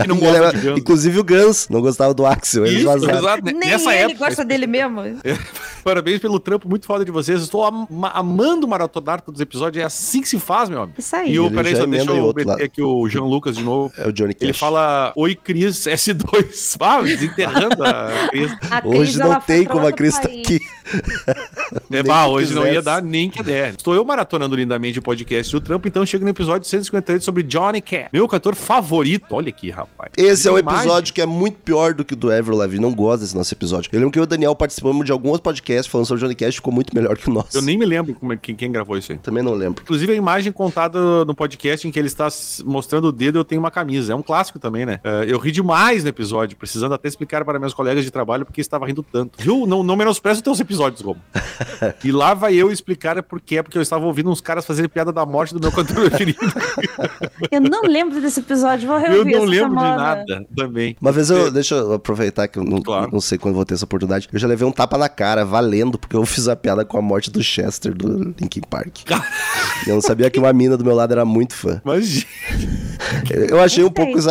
Que não gosta de Guns. Inclusive o Guns não gostava do Axel. Isso, exato. Nem Nessa ele época. gosta dele mesmo. Parabéns pelo trampo muito foda de vocês. Estou am- amando maratonar todos os episódios. É assim que se faz, meu amigo. Isso aí. E o, peraí, só deixa eu meter aqui o Jean Lucas de novo. É o Johnny Cash. Ele fala: Oi, Cris S2. Ah, desenterrando a Cris. A Cris, Hoje não tem como a Cris tá aqui. É, bah, hoje não ia quisesse. dar nem que der. Estou eu maratonando lindamente o podcast do Trampo, então chego no episódio 158 sobre Johnny Cash. Meu cantor favorito. Olha aqui, rapaz. Esse é imagem. episódio que é muito pior do que o do Lavigne. Não gosto desse nosso episódio. Eu lembro que eu e o Daniel participamos de alguns podcasts falando sobre o Johnny Cash, ficou muito melhor que o nosso. Eu nem me lembro como é- quem, quem gravou isso aí. Também não lembro. Inclusive, a imagem contada no podcast em que ele está mostrando o dedo, eu tenho uma camisa. É um clássico também, né? É, eu ri demais no episódio, precisando até explicar para meus colegas de trabalho porque estava rindo tanto. Viu? Não, não menosprezo os teus episódios, Romo. e lá vai eu explicar por quê, porque eu estava ouvindo uns caras fazerem piada da morte do meu cantor preferido. Eu não lembro desse episódio, vou eu reouvir não essa lembro de nada também. Uma vez eu, deixa eu aproveitar que eu não, Claro. não sei quando vou ter essa oportunidade. Eu já levei um tapa na cara, valendo, porque eu fiz a piada com a morte do Chester do Linkin Park. eu não sabia que uma mina do meu lado era muito fã. Mas, Eu achei um pouco Respeito.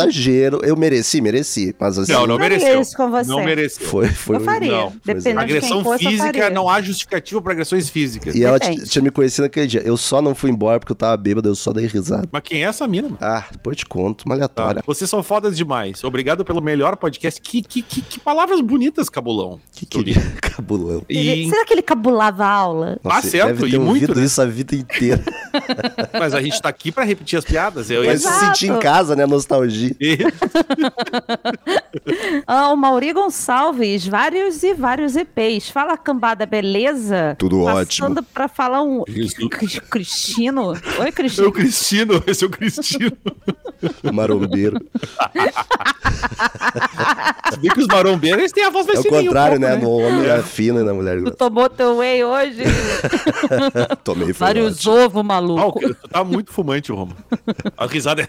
Eu mereci, mereci. Mas assim. não, não mereceu. isso com você. Não mereceu. Foi, foi. Eu faria. Não, Dependendo é. de quem Agressão fosse, eu física, faria. não há justificativa para agressões físicas. E ela Depende. tinha me conhecido naquele dia. Eu só não fui embora porque eu tava bêbado, eu só dei risada. Mas quem é essa mina, mano? Ah, depois eu te conto, uma Tá. aleatória. Vocês são fodas demais. Obrigado pelo melhor podcast. Que, que, que, que palavras bonitas, Cabulão. Que queria cabulão. Ele- E... Será que ele cabulava a aula? Ah, certo, deve ter e muito, né? isso a vida inteira. Mas a gente tá aqui pra repetir as piadas. Eu, Vai se sentir em casa, né? Nostalgia. Ah, o Mauri Gonçalves, vários e vários EPs. Fala, cambada, beleza? Tudo Passando ótimo. pra falar um... Cristino? Oi, É o Cristino. Cristino, esse é o Cristino. Marombeiro. Se bem que os marombeiros eles têm a voz mais É o fininha um contrário, pouco, né? No homem é fino e na mulher. Tu tomou teu whey hoje? Tomei foi Vários ovos, Ah, maluco. tu tá muito fumante, Romo. A risada é.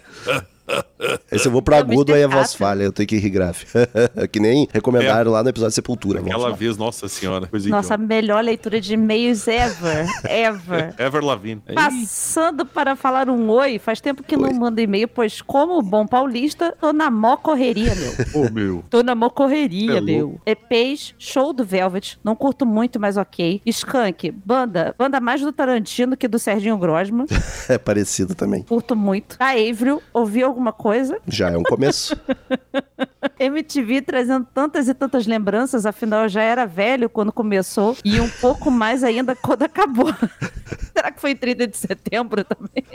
Esse eu vou pro agudo, aí a voz falha. Eu tenho que rir grave. que nem recomendaram lá no episódio Sepultura. vamos Aquela vez, nossa senhora. Coisa Nossa, a idiota. melhor leitura de e-mails ever. Ever. Ever Lavigne. Aí, Passando para falar um oi, faz tempo que não Oi. mando e-mail, pois como bom paulista, tô na mó correria, meu. Ô, meu. Tô na mó correria, É meu. EPs, show do Velvet, não curto muito, mas ok. Skank, banda, banda mais do Tarantino que do Serginho Grosman, É parecido também. curto muito. A Avril, ouvi alguma coisa? Já é um começo. MTV trazendo tantas e tantas lembranças, afinal eu já era velho quando começou e um pouco mais ainda quando acabou. Será que foi em 30 de setembro também?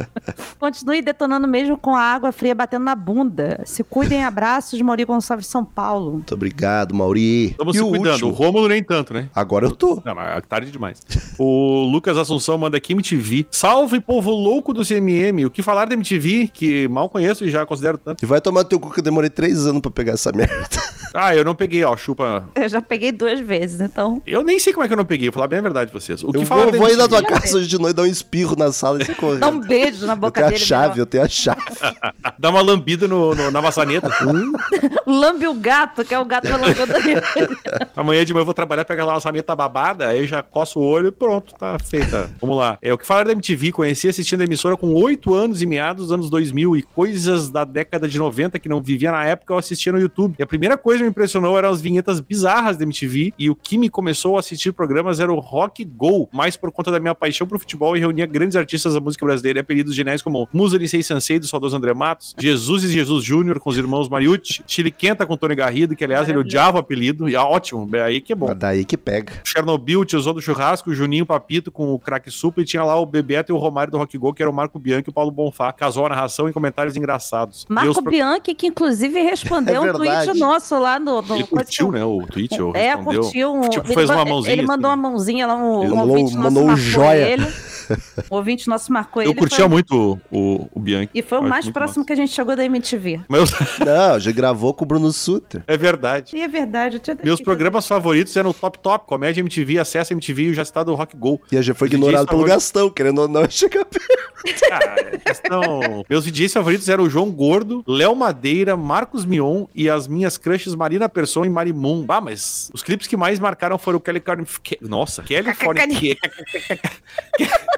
Continue detonando mesmo com a água fria batendo na bunda. Se cuidem, abraços, Mauri Gonçalves, São Paulo. Muito obrigado, Mauri. Estamos e se o cuidando. último? O Rômulo nem tanto, né? Agora eu tô. Não, mas é tarde demais. O Lucas Assunção manda aqui MTV. Salve, povo louco do CMM. O que falar da MTV, que mal conheço e já considero tanto. E vai tomar teu cu que eu demorei três anos pra pegar essa merda. Ah, eu não peguei, ó, chupa. Eu já peguei duas vezes, então. Eu nem sei como é que eu não peguei, vou falar bem a verdade pra vocês. O que Eu falar vou, vou ir na tua casa hoje de noite dar um espirro na sala e você correr. Dá um beijo na Eu boca tenho a dele. chave, Miguel. eu tenho a chave. Dá uma lambida no, no- na maçaneta. Lambe o gato, que é o gato da lambida dele. Amanhã de manhã eu vou trabalhar, pegar aquela maçaneta babada, aí já coço o olho e pronto, tá feita. Vamos lá. É o que falar da MTV. Conheci assistindo a emissora com 8 anos e meados dos anos 2000 e coisas da década de 90 que não vivia na época eu assistia no YouTube. E a primeira coisa que me impressionou eram as vinhetas bizarras da MTV e o que me começou a assistir programas era o Rock Go, mais por conta da minha paixão pro futebol e reunia grandes artistas da música brasileira e apelidos geniais como Musa Licei Sansei do saudoso André Matos, Jesus e Jesus Júnior com os irmãos Mariucci, Chile Quenta com Tony Garrido, que aliás ele odiava o apelido, e é ótimo, é aí que é bom. Mas daí que pega. Chernobyl, tiozão do churrasco, o Juninho Papito com o craque supla e tinha lá o Bebeto e o Romário do Rock Go, que era o Marco Bianchi e o Paulo Bonfá. Casou a narração e comentários engraçados. Marco pro- Bianchi, que inclusive respondeu É um tweet nosso lá no. no Ele curtiu, né, o tweet, ou É, respondeu. curtiu. Um, Tipo, ele fez uma ma- mãozinha. Ele mandou assim. uma mãozinha lá, um, Ele um mandou- ouvinte nosso mandou um marcou joia. ele. O ouvinte nosso marcou Eu ele. curtia foi- muito o, o, o Bianchi. E foi o mais próximo que a gente chegou da MTV. massa. Meus... Não, já gravou com o Bruno Suter. é verdade. E é verdade. Eu tinha Meus programas favoritos eram o Top Top, Comédia MTV, Acesso MTV e o já citado Rock Go. E a gente foi Os ignorado pelo favoritos- Gastão, querendo ou não perto. Cara, questão... Meus DJs favoritos eram o João Gordo, Léo Madeira, Marcos Mion e as minhas crushes Marina Persson e Marimun. Ah, mas os clipes que mais marcaram foram o Kelly Carne... Nossa, Kelly Fornication.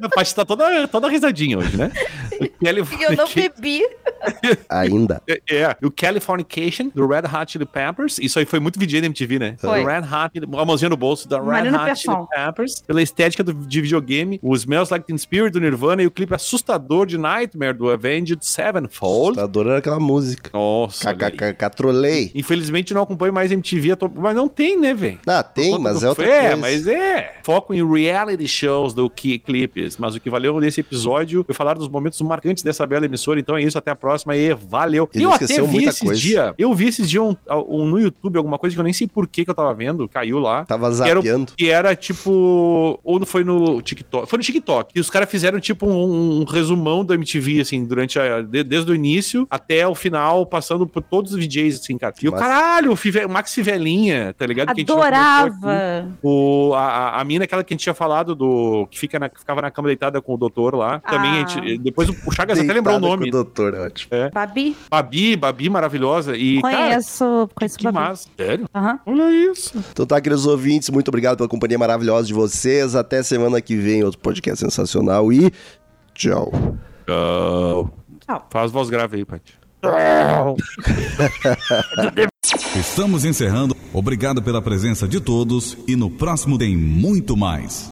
A Paty tá toda, toda risadinha hoje, né? O Kelly Eu não bebi. Ainda. É, é, o Californication, do Red Hot Chili Peppers. Isso aí foi muito VJ da MTV, né? Foi. Do Red Hot, a mãozinha no bolso, da Red Marina Hot Chili. Peppers. Pela estética do, de videogame, o Smells Like Teen Spirit do Nirvana e o clipe assustador de Nightmare do Avenged Sevenfold. Tá adorando aquela música. Nossa, olha aí. KKK, trolei. Infelizmente não acompanho mais MTV, mas não tem, né, velho? Ah, tem, mas é outra É, coisa. mas é. Foco em reality shows do que Mas o que valeu nesse episódio foi falar dos momentos marcantes dessa bela emissora. Então é isso, até a próxima e valeu. Ele eu até vi muita esses coisa. dias. Eu vi esses dias um, um- no YouTube alguma coisa que eu nem sei por que, que eu tava vendo. Caiu lá. Tava Que era, zapeando. que era tipo. Ou não foi no TikTok? Foi no TikTok. E os caras fizeram tipo um, um resumão do MTV, assim, durante a. de- desde o início até o final, passando por todos os DJs, assim, cara. E o caralho, o Five- o Max Fivelinha, tá ligado? Aqui. Adorava. O, a, a- a mina, aquela que a gente tinha falado, do que fica na- que ficava na cama deitada com o doutor lá. Também a Ah. gente. Depois o, Chagas até lembrou o Deitada nome. com o doutor, é ótimo. Babi? Babi, Babi maravilhosa. E, cara, Conheço. Conheço que Babi. massa. Sério? Aham. Olha isso. Então tá, queridos ouvintes, muito obrigado pela companhia maravilhosa de vocês. Até semana que vem, outro podcast sensacional e tchau. Tchau. Faz voz grave aí, Paty. Estamos encerrando. Obrigado pela presença de todos e no próximo tem muito mais.